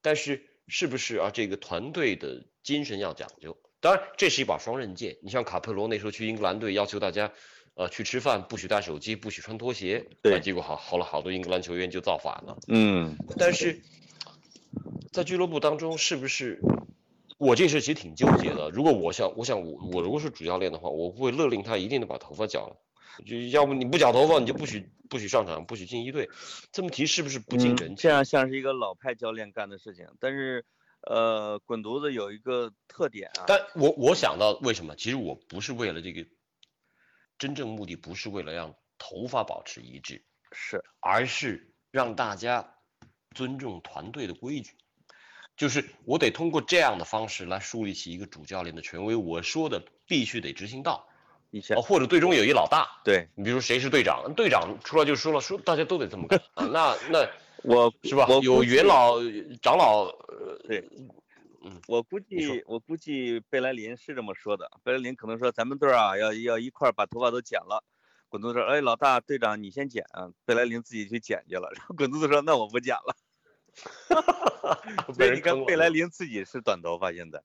但是是不是啊？这个团队的精神要讲究。当然，这是一把双刃剑。你像卡佩罗那时候去英格兰队，要求大家，呃，去吃饭不许带手机，不许穿拖鞋。对啊结果好好了好多英格兰球员就造反了。嗯但是在俱乐部当中，是不是我这事其实挺纠结的？如果我想，我想我我如果是主教练的话，我会勒令他一定得把头发绞了，就要不你不绞头发，你就不许不许上场，不许进一队。这么提是不是不近嗯人情？这样像是一个老派教练干的事情，但是呃，滚犊子有一个特点啊，但我我想到为什么？其实我不是为了这个，真正目的不是为了让头发保持一致，是而是让大家尊重团队的规矩。就是我得通过这样的方式来树立起一个主教练的权威，我说的必须得执行到，以前啊，或者队中有一老大，对你比如说谁是队长，队长出来就说了，说大家都得这么干啊，那那我是吧有元老、长老，呃，对嗯，我估计我估计贝莱林是这么说的，贝莱林可能说咱们队儿啊要要一块儿把头发都剪了。滚犊子说，哎，老大队长你先剪啊，贝莱林自己去剪去了。然后滚犊子说，那我不剪了。所以你看，被人坑了贝莱林自己是短头发现在，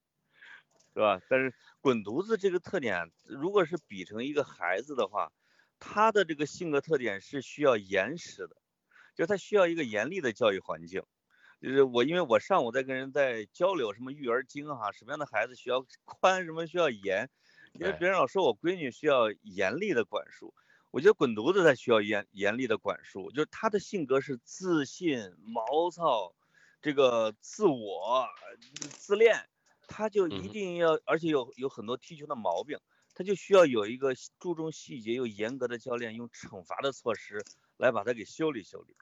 是吧？但是滚犊子这个特点，如果是比成一个孩子的话，他的这个性格特点是需要严实的，就他需要一个严厉的教育环境。就是我，因为我上午在跟人在交流什么育儿经哈，什么样的孩子需要宽，什么需要严，因为哎别人老说我闺女需要严厉的管束，我觉得滚犊子他需要严严厉的管束，就是他的性格是自信、毛躁，这个自我、自恋，他就一嗯定要，而且有有很多踢球的毛病，他就需要有一个注重细节又严格的教练，用惩罚的措施来把他给修理修理。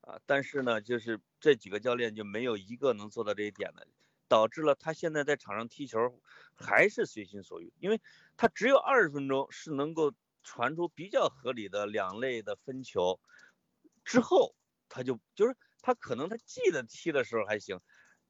啊，但是呢，就是这几个教练就没有一个能做到这一点的，导致了他现在在场上踢球还是随心所欲，因为他只有二十分钟是能够传出比较合理的两类的分球，之后他就就是他可能他记得踢的时候还行，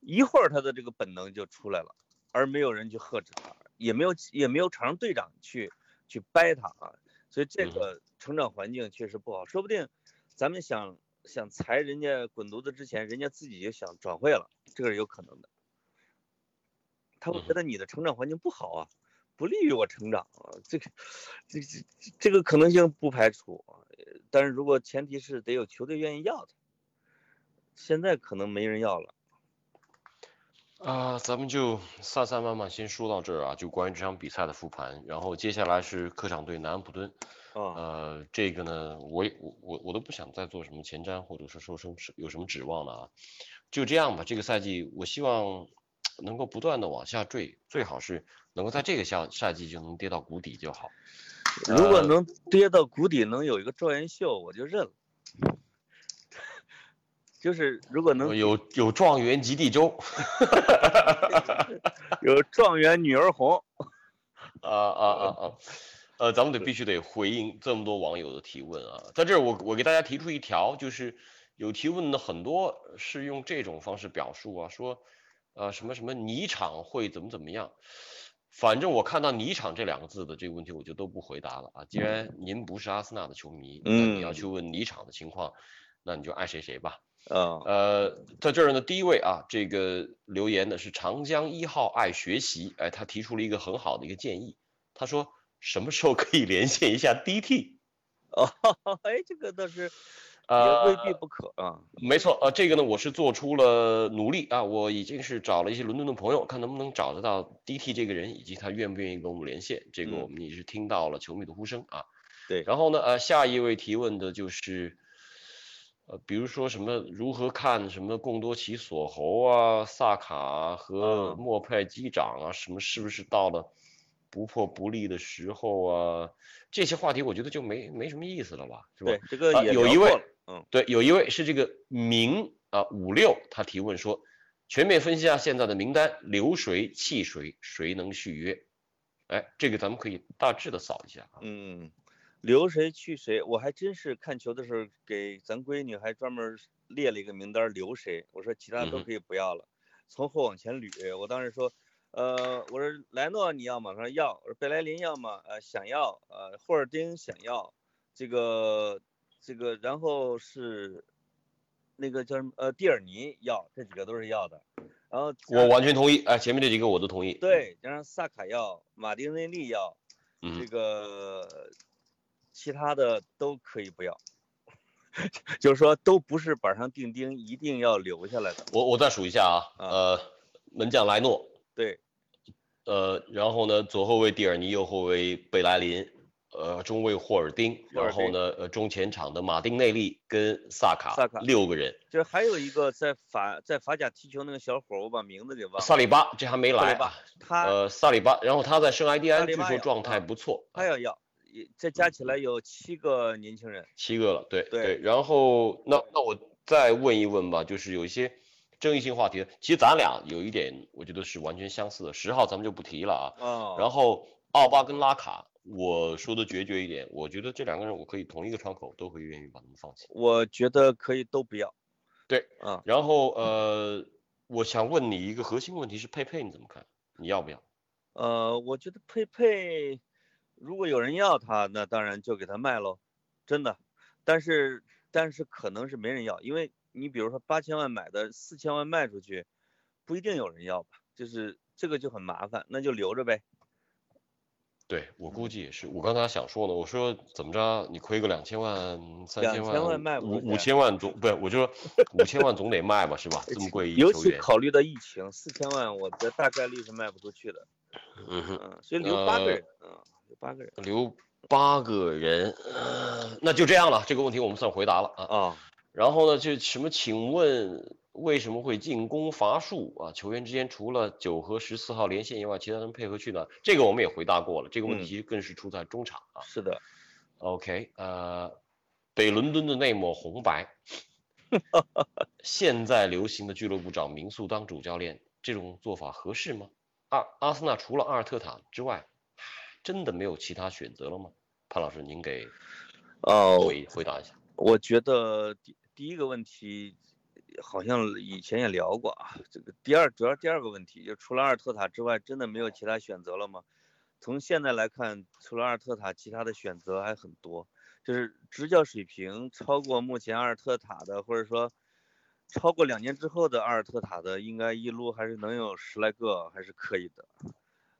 一会儿他的这个本能就出来了，而没有人去喝止他，也没有也没有场上队长去去掰他啊，所以这个成长环境确实不好，说不定咱们想想裁人家滚犊子之前，人家自己就想转会了，这个是有可能的。他会嗯觉得你的成长环境不好啊，不利于我成长啊，这个这这这个可能性不排除但是如果前提是得有球队愿意要他，现在可能没人要了。啊、咱们就散散漫漫先说到这儿啊，就关于这场比赛的复盘，然后接下来是客场对南安普敦，啊，呃，这个呢，我也我我我都不想再做什么前瞻或者是说什么有什么指望了啊，就这样吧。这个赛季我希望能够不断的往下坠，最好是能够在这个下赛季就能跌到谷底就好。呃如果能跌到谷底，能有一个状元秀，我就认了。就是如果能有有状元及第周，有状元女儿红，啊啊啊啊！呃，咱们得必须得回应这么多网友的提问啊，在这儿我我给大家提出一条，就是有提问的很多是用这种方式表述啊，说呃什么什么泥场会怎么怎么样，反正我看到泥场这两个字的这个问题，我就都不回答了啊。既然您不是阿森纳的球迷，那你要嗯去问泥场的情况，那你就爱谁谁吧。嗯，呃，在这儿呢，第一位啊，这个留言的是长江一号爱学习，哎，他提出了一个很好的一个建议，他说什么时候可以连线一下 DT？哦，哎，这个倒是也呃未必不可啊。没错，啊，这个呢，我是做出了努力啊，我已经是找了一些伦敦的朋友，看能不能找得到 DT 这个人，以及他愿不愿意跟我们连线。这个嗯我们也是听到了球迷的呼声啊。对然后呢，呃，下一位提问的就是，呃，比如说什么如何看什么贡多齐索侯啊、萨卡和嗯莫派机长啊，什么是不是到了不破不立的时候啊？这些话题我觉得就没没什么意思了吧，是吧？对，这个有一位嗯，对，有一位是这个明啊五六，他提问说，全面分析一下现在的名单，流谁弃谁，谁能续约？哎，这个咱们可以大致的扫一下啊。嗯，留谁去谁，我还真是看球的时候给咱闺女还专门列了一个名单，留谁，我说其他都可以不要了，从后往前捋，我当时说，呃，我说莱诺你要吗？他说要，我说贝莱林要吗？呃，想要，呃，霍尔丁想要，这个这个，然后是那个叫什么？呃，蒂尔尼要，这几个都是要的，然后我完全同意，哎，前面这几个我都同意。对，加上萨卡要，马丁内利要，这嗯，个其他的都可以不要，就是说都不是板上钉钉，一定要留下来的。我我再数一下啊，啊呃，门将莱诺，对，呃，然后呢，左后卫蒂尔尼，右后卫贝莱林，呃，中卫霍尔丁，然后呢，呃，中前场的马丁内利跟萨卡，萨卡六个人，就是还有一个在法在法甲踢球那个小伙儿，我把名字给忘了。萨里巴这还没来萨里巴啊，他呃，萨里巴，然后他在圣埃蒂安据说状态啊不错，他要要，也这加起来有七个年轻人。七个了，对对然后那那我再问一问吧，就是有一些争议性话题，其实咱俩有一点我觉得是完全相似的，十号咱们就不提了啊。哦，然后奥巴跟拉卡，我说的决绝一点，我觉得这两个人我可以同一个窗口都会愿意把他们放弃。我觉得可以都不要。对，啊，然后呃，我想问你一个核心问题是佩佩你怎么看？你要不要？呃，我觉得佩佩，如果有人要他，那当然就给他卖喽，真的。但是但是可能是没人要，因为你比如说八千万买的，四千万卖出去，不一定有人要吧？就是这个就很麻烦，那就留着呗。对我估计也是，我刚才想说呢，我说怎么着，你亏个两千万、三千2000万五五千万总不是，我就说五千万总得卖吧，是吧？这么贵一尤其，考虑到疫情，四千万，我觉得大概率是卖不出去的。嗯所以留八个呃人，嗯，留八个人。留八个人，呃那就这样了，这个问题我们算回答了啊。啊，然后呢，就什么？请问为什么会进攻乏术啊？球员之间除了九和十四号连线以外，其他人配合去哪儿？这个我们也回答过了，这个问嗯题更是出在中场啊。是的，OK，呃，北伦敦的那抹红白，现在流行的俱乐部找民宿当主教练，这种做法合适吗？阿阿森纳除了阿尔特塔之外，真的没有其他选择了吗？潘老师，您给哦，回回答一下。我觉得第第一个问题好像以前也聊过啊，这个第二主要第二个问题就除了阿尔特塔之外，真的没有其他选择了吗？从现在来看，除了阿尔特塔，其他的选择还很多，就是执教水平超过目前阿尔特塔的，或者说超过两年之后的阿尔特塔的，应该一撸还是能有十来个，还是可以的。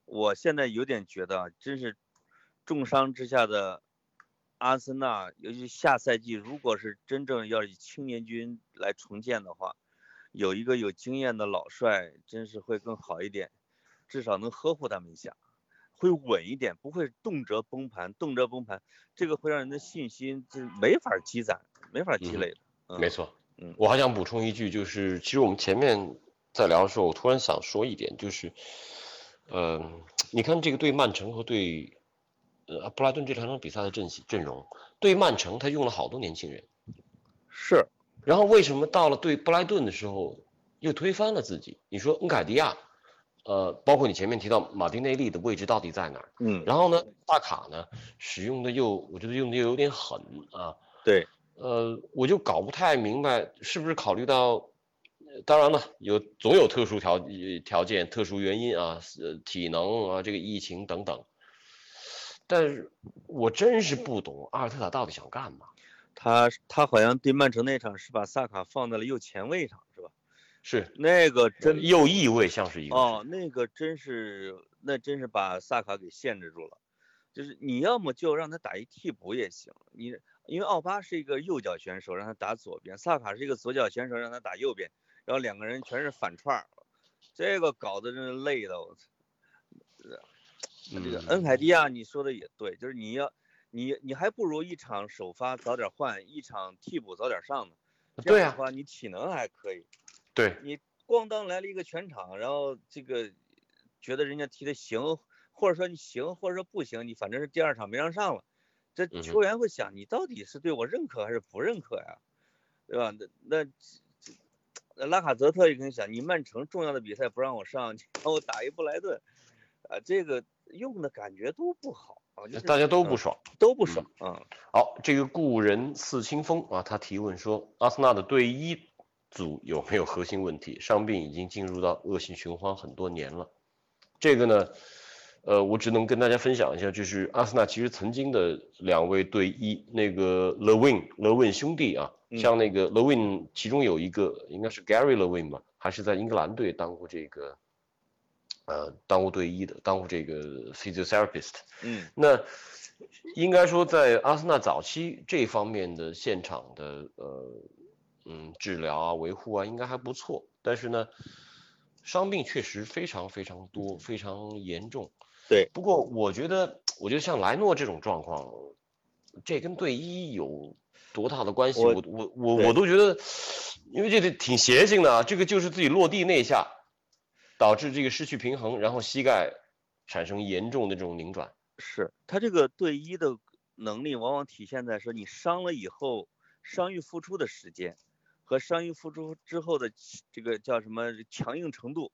我现在有点觉得，真是重伤之下的阿森纳，尤其下赛季如果是真正要以青年军来重建的话，有一个有经验的老帅，真是会更好一点，至少能呵护他们一下，会稳一点，不会动辄崩盘，动辄崩盘，这个会让人的信心就是没法积攒，没法积嗯累的。嗯没错，嗯我还想补充一句，就是其实我们前面在聊的时候，我突然想说一点，就是，呃，你看这个对曼城和对呃布莱顿这两场比赛的阵型阵容，对曼城他用了好多年轻人，是，然后为什么到了对布莱顿的时候又推翻了自己？你说恩凯迪亚，呃，包括你前面提到马丁内利的位置到底在哪儿？嗯，然后呢，大卡呢使用的又我觉得用的又有点狠啊，对，呃，我就搞不太明白，是不是考虑到，呃当然了，有总有特殊条呃条件、特殊原因啊，呃，体能啊，这个疫情等等。但是我真是不懂阿尔特塔到底想干嘛。他他好像对曼城那场是把萨卡放在了右前卫上，是吧？是那个真右翼位像是一个哦，那个真是，那真是把萨卡给限制住了。就是你要么就让他打一替补也行，你因为奥巴是一个右脚选手，让他打左边；萨卡是一个左脚选手，让他打右边，然后两个人全是反串儿，这个搞得真是累的我操。那这个嗯恩凯迪亚你说的也对，就是你要你你还不如一场首发早点换，一场替补早点上呢。这样的话你体能还可以。对，你咣当来了一个全场，然后这个觉得人家踢的行，或者说你行，或者说不行，你反正是第二场没让上了，这球员会想你到底是对我认可还是不认可呀，对吧？那那拉卡泽特也跟你想，你曼城重要的比赛不让我上，你让我打一布莱顿，啊，这个用的感觉都不好啊，就是大家都不嗯爽。都不爽啊。好，这个故人似清风啊，他提问说，阿森纳的队医组有没有核心问题？伤病已经进入到恶性循环很多年了。这个呢，呃，我只能跟大家分享一下，就是阿森纳其实曾经的两位队医，那个 Lewin Lewin 兄弟啊，嗯像那个 Lewin，其中有一个应该是 Gary Lewin 吧，还是在英格兰队当过这个，呃，当过队医的，当过这个 physiotherapist。嗯那应该说，在阿森纳早期这方面的现场的呃嗯治疗啊、维护啊，应该还不错。但是呢，伤病确实非常非常多，非常严重。对，不过我觉得，我觉得像莱诺这种状况，这跟队医有多大的关系？我我我我都觉得，因为这个挺邪性的啊，这个就是自己落地那一下，导致这个失去平衡，然后膝盖产生严重的这种拧转。是他这个队医的能力，往往体现在说你伤了以后伤愈复出的时间和伤愈复出之后的这个叫什么强硬程度。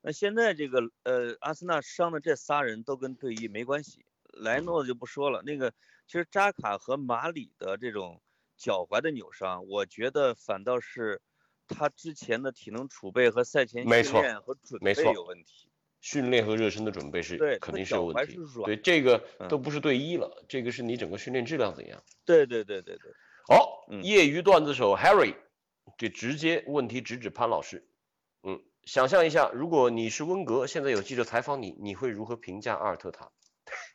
那现在这个呃，阿森纳伤的这仨人都跟队医没关系，莱诺就不说了。那个其实扎卡和马里的这种脚踝的扭伤，我觉得反倒是他之前的体能储备和赛前训练和准备有问题。训练和热身的准备是肯定是有问题。对，这个嗯都不是对一了，这个是你整个训练质量怎样。对对对对对，好，嗯业余段子手 Harry，这直接问题直指潘老师。嗯，想象一下，如果你是温格，现在有记者采访你，你会如何评价阿尔特塔？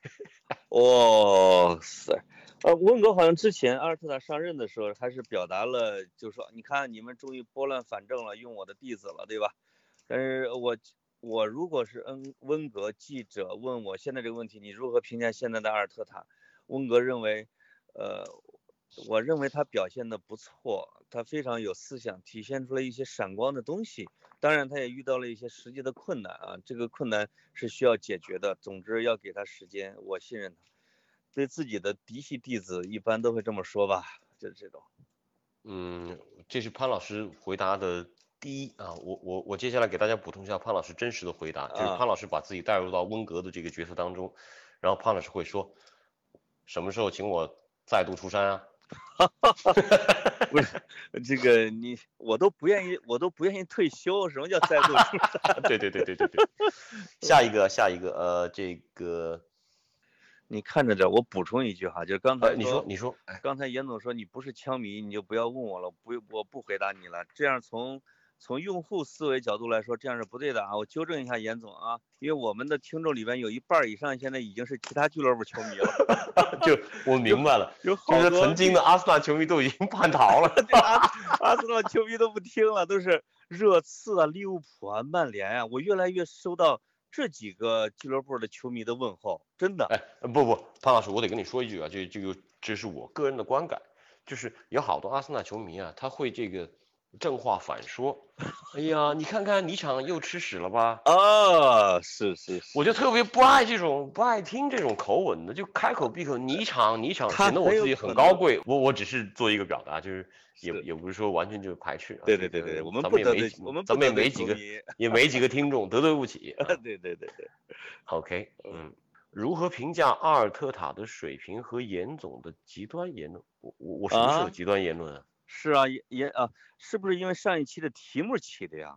哇塞，呃，温格好像之前阿尔特塔上任的时候还是表达了，就是说你看你们终于拨乱反正了，用我的弟子了，对吧？但是我我如果是恩温格记者问我现在这个问题，你如何评价现在的阿尔特塔？温格认为，呃，我认为他表现的不错，他非常有思想，体现出了一些闪光的东西。当然，他也遇到了一些实际的困难啊，这个困难是需要解决的。总之要给他时间，我信任他。对自己的嫡系弟子一般都会这么说吧，就是这种。嗯，这是潘老师回答的第一啊，我我我接下来给大家补充一下潘老师真实的回答，就是啊潘老师把自己带入到温格的这个角色当中，然后潘老师会说，什么时候请我再度出山啊？不是这个你我都不愿意，我都不愿意退休。什么叫再度出山？对对对对对对。下一个下一个呃这个你看着点，我补充一句哈，就是刚才呃你说你说，刚才严总说你不是枪迷，你就不要问我了，不，我不回答你了。这样从从用户思维角度来说，这样是不对的啊。我纠正一下严总啊，因为我们的听众里边有一半儿以上现在已经是其他俱乐部球迷了，就我明白了，有好多就是曾经的阿森纳球迷都已经叛逃了。对阿阿森纳球迷都不听了，都是热刺啊、利物浦啊、曼联啊。我越来越收到这几个俱乐部的球迷的问候，真的。哎，不不，潘老师，我得跟你说一句啊，这这个这是我个人的观感，就是有好多阿森纳球迷啊，他会这个正话反说。哎呀，你看看你场又吃屎了吧？啊，是是是，我就特别不爱这种不爱听这种口吻的，就开口闭口你场你场，显得我自己很高贵。我我只是做一个表达，就是也是也不是说完全就是排斥啊。对对对对，我们咱不得们也没几，罪我们不咱们也没几个。也没几个听众，得罪不起。啊对对对对，OK，嗯，如何评价阿尔特塔的水平和严总的极端言论？我我我什么时候啊极端言论啊？是啊，也也啊，是不是因为上一期的题目起的呀？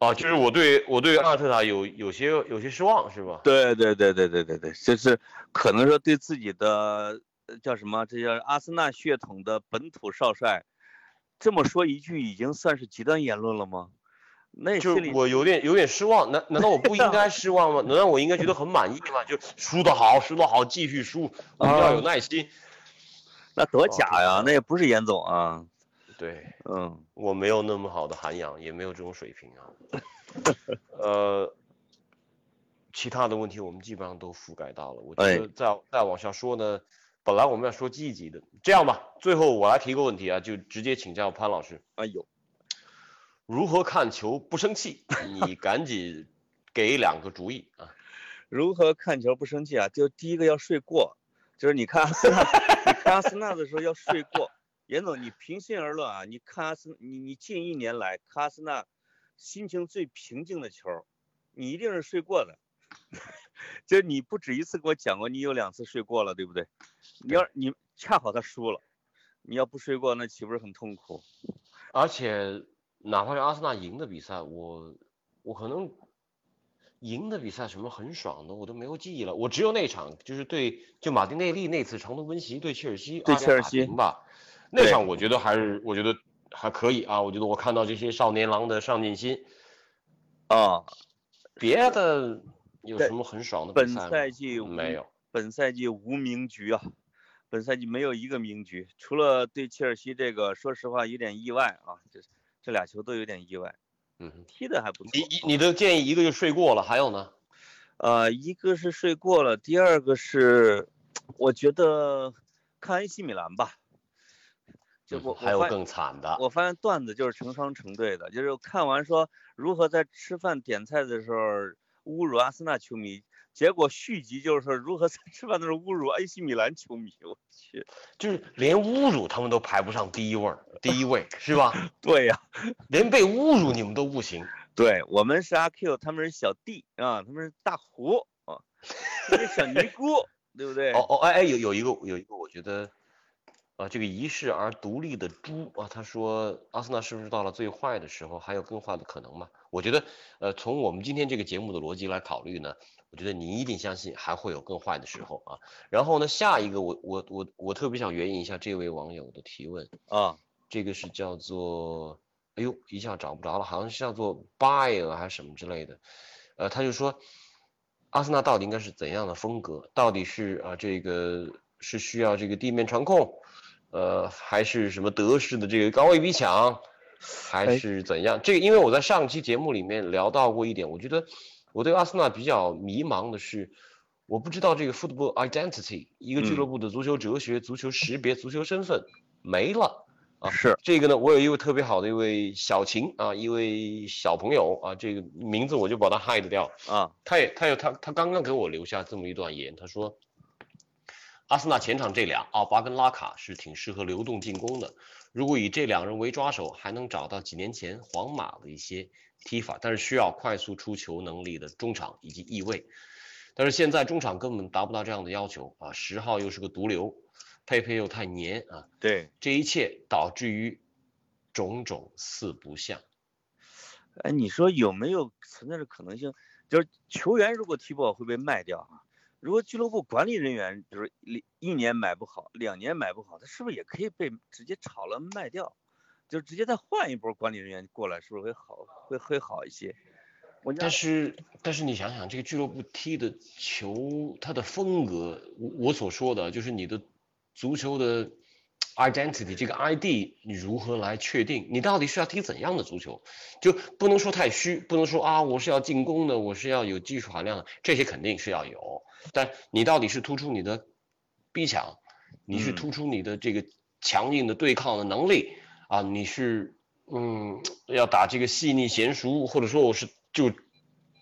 啊，就是我对我对阿尔特塔有有些有些失望是吧？对对对对对对对，就是可能说对自己的呃叫什么，这叫阿森纳血统的本土少帅，这么说一句已经算是极端言论了吗？那就心里我有点有点失望，难难道我不应该失望吗？难道我应该觉得很满意吗？就输得好，输得好，继续输，我们要有耐心。那多假呀，那也不是严总啊，对嗯我没有那么好的涵养，也没有这种水平啊。呃，其他的问题我们基本上都覆盖到了。我觉哎得再再往下说呢，本来我们要说积极的，这样吧，最后我来提个问题啊，就直接请教潘老师，哎呦，如何看球不生气？你赶紧给两个主意啊。如何看球不生气啊？就第一个要睡过，就是你看阿森纳，你看阿森纳的时候要睡过。严总，你平心而论啊，你看阿森，你你近一年来看阿森纳心情最平静的球，你一定是睡过的。就你不止一次给我讲过，你有两次睡过了，对不对？你要你恰好他输了，你要不睡过，那岂不是很痛苦？而且哪怕是阿森纳赢的比赛，我我可能赢的比赛什么很爽的我都没有记忆了，我只有那场就是对就马丁内利那次长途奔袭对切尔西对切尔西吧，那场我觉得还是我觉得还可以啊，我觉得我看到这些少年郎的上进心，啊，别的有什么很爽的本比赛本赛季没有，本赛季无名局啊，本赛季没有一个名局，除了对切尔西这个，说实话有点意外啊，这这俩球都有点意外，嗯，踢的还不错。你你你的建议一个就睡过了，还有呢？呃，一个是睡过了，第二个是我觉得看 AC 米兰吧，就嗯我还有更惨的，我发现段子就是成双成对的，就是看完说如何在吃饭点菜的时候侮辱阿森纳球迷，结果续集就是说如何在吃饭的时候侮辱 AC 米兰球迷，我去，就是连侮辱他们都排不上第一位儿，第一位是吧？对呀、连被侮辱你们都不行。对我们是阿 Q，他们是小弟啊，他们是大胡啊，他们是小尼姑，对不对？哦哦，哎哎，有有一个有一个，我觉得，啊，这个遗世而独立的猪啊，他说阿森纳是不是到了最坏的时候，还有更坏的可能吗？我觉得，呃，从我们今天这个节目的逻辑来考虑呢，我觉得你一定相信还会有更坏的时候啊。然后呢，下一个我我我我特别想援引一下这位网友的提问，啊，这个是叫做，哎呦，一下找不着了，好像是叫做 buyer 还是什么之类的，呃，他就说，阿森纳到底应该是怎样的风格？到底是啊这个是需要这个地面传控，呃，还是什么德式的这个高位逼抢，还哎是怎样？这个因为我在上期节目里面聊到过一点，我觉得我对阿森纳比较迷茫的是。我不知道这个 football identity，一个俱嗯乐部的足球哲学、足球识别、足球身份没了。啊是这个呢，我有一位特别好的一位小秦啊，一位小朋友啊，这个名字我就把他 hide 掉。啊，他也他有他他刚刚给我留下这么一段言，他说，阿森纳前场这俩奥巴跟拉卡是挺适合流动进攻的，如果以这两人为抓手，还能找到几年前皇马的一些踢法，但是需要快速出球能力的中场以及翼位，但是现在中场根本达不到这样的要求啊，十号又是个毒瘤，佩佩又太黏啊，对，这一切导致于种种四不像。哎，你说有没有存在的可能性？就是球员如果踢不好会被卖掉啊？如果俱乐部管理人员比如一年买不好，两年买不好，他是不是也可以被直接炒了卖掉？就直接再换一波管理人员过来，是不是会好会会好一些？但是，但是你想想，这个俱乐部踢的球，它的风格，我我所说的就是你的足球的 identity，这个 ID 你如何来确定？你到底是要踢怎样的足球？就不能说太虚，不能说啊，我是要进攻的，我是要有技术含量的，这些肯定是要有。但你到底是突出你的逼抢，你是嗯突出你的这个强硬的对抗的能力啊？你是嗯要打这个细腻娴熟，或者说我是就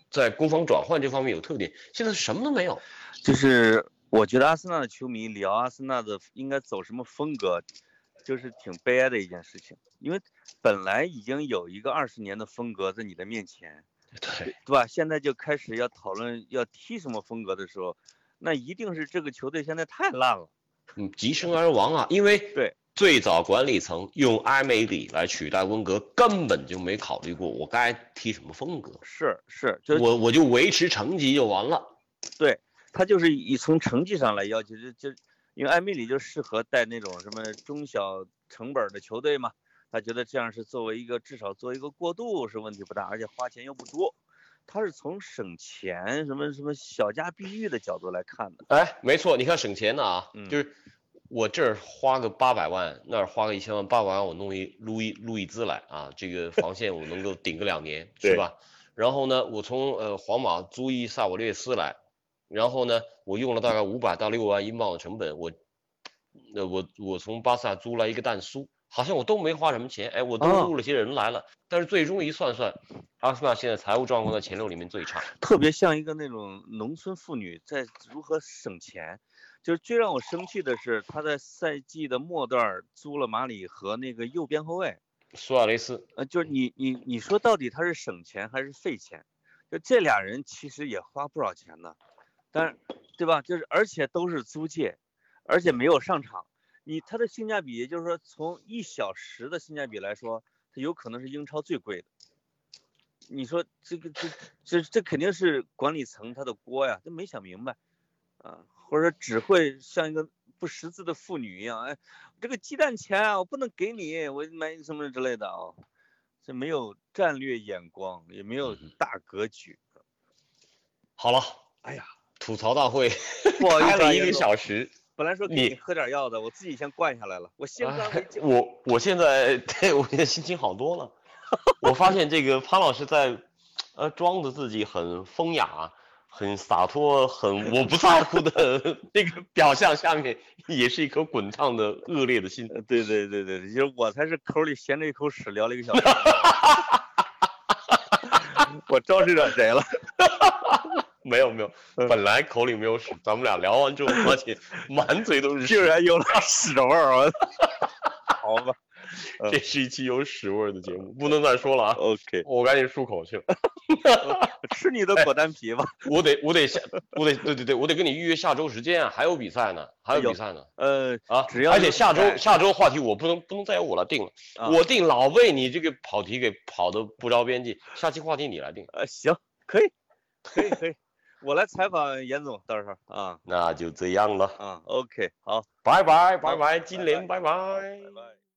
在攻防转换这方面有特点，现在什么都没有。就是我觉得阿森纳的球迷聊阿森纳的应该走什么风格，就是挺悲哀的一件事情，因为本来已经有一个二十年的风格在你的面前，对，对吧？现在就开始要讨论要踢什么风格的时候，那一定是这个球队现在太烂了。嗯，急升而亡啊！因为 对最早管理层用埃梅里来取代温格，根本就没考虑过我该踢什么风格，是是，就我我就维持成绩就完了。他就是以从成绩上来要求，就就因为艾米里就适合带那种什么中小成本的球队嘛，他觉得这样是作为一个至少做一个过渡是问题不大，而且花钱又不多，他是从省钱什么什么小家碧玉的角度来看的。哎，没错，你看省钱的啊，嗯就是我这儿花个八百万，那儿花个一千万，八百万我弄一路易路易兹来啊，这个防线我能够顶个两年，是吧？然后呢，我从呃皇马租一萨瓦略斯来，然后呢，我用了大概五百到六万英镑的成本，我，那我我从巴萨租来一个蛋苏，好像我都没花什么钱，哎，我都雇了些人来了，但是最终一算算，阿森纳现在财务状况在前六里面最差。特别像一个那种农村妇女在如何省钱。就是最让我生气的是，他在赛季的末段儿租了马里和那个右边后卫，苏亚雷斯，呃，就是你你你说到底他是省钱还是费钱？就这俩人其实也花不少钱呢，但是对吧？就是而且都是租借，而且没有上场，你他的性价比，也就是说从一小时的性价比来说，它有可能是英超最贵的。你说这个这这这肯定是管理层他的锅呀，他没想明白啊，或者说只会像一个不识字的妇女一样，哎，这个鸡蛋钱啊，我不能给你，我买什么之类的啊、这没有战略眼光，也没有嗯大格局。好了，哎呀，吐槽大会不好意思啊开了一个小时。本来说给你你喝点药的，我自己先灌下来了，我先干为哎敬。我我现在 对我现在心情好多了。我发现这个潘老师在呃装的自己很风雅、很洒脱、很我不在乎的 那个表象下面，也是一颗滚烫的恶劣的心。呃对对对对，就是我才是口里衔着一口屎聊了一个小时。我招谁惹谁了？没有没有，嗯本来口里没有屎，咱们俩聊完之后发现 满嘴都是屎。竟然有了屎味儿！我 好吧这是一期有屎味儿的节目，不能再说了啊！，OK。我赶紧漱口去了。吃你的果丹皮吧。我得我得下我得对对对，我得跟你预约下周时间啊，还有比赛呢，还有有比赛呢呃，啊！只要而且下周下周话题我不能不能再由我来定了，啊我定老被你这个跑题给跑的不着边际，下期话题你来定，呃，行，可以，可以，可以，我来采访严总，到时候啊那就这样了，啊，OK，好，拜拜拜拜，金玲拜拜。拜拜。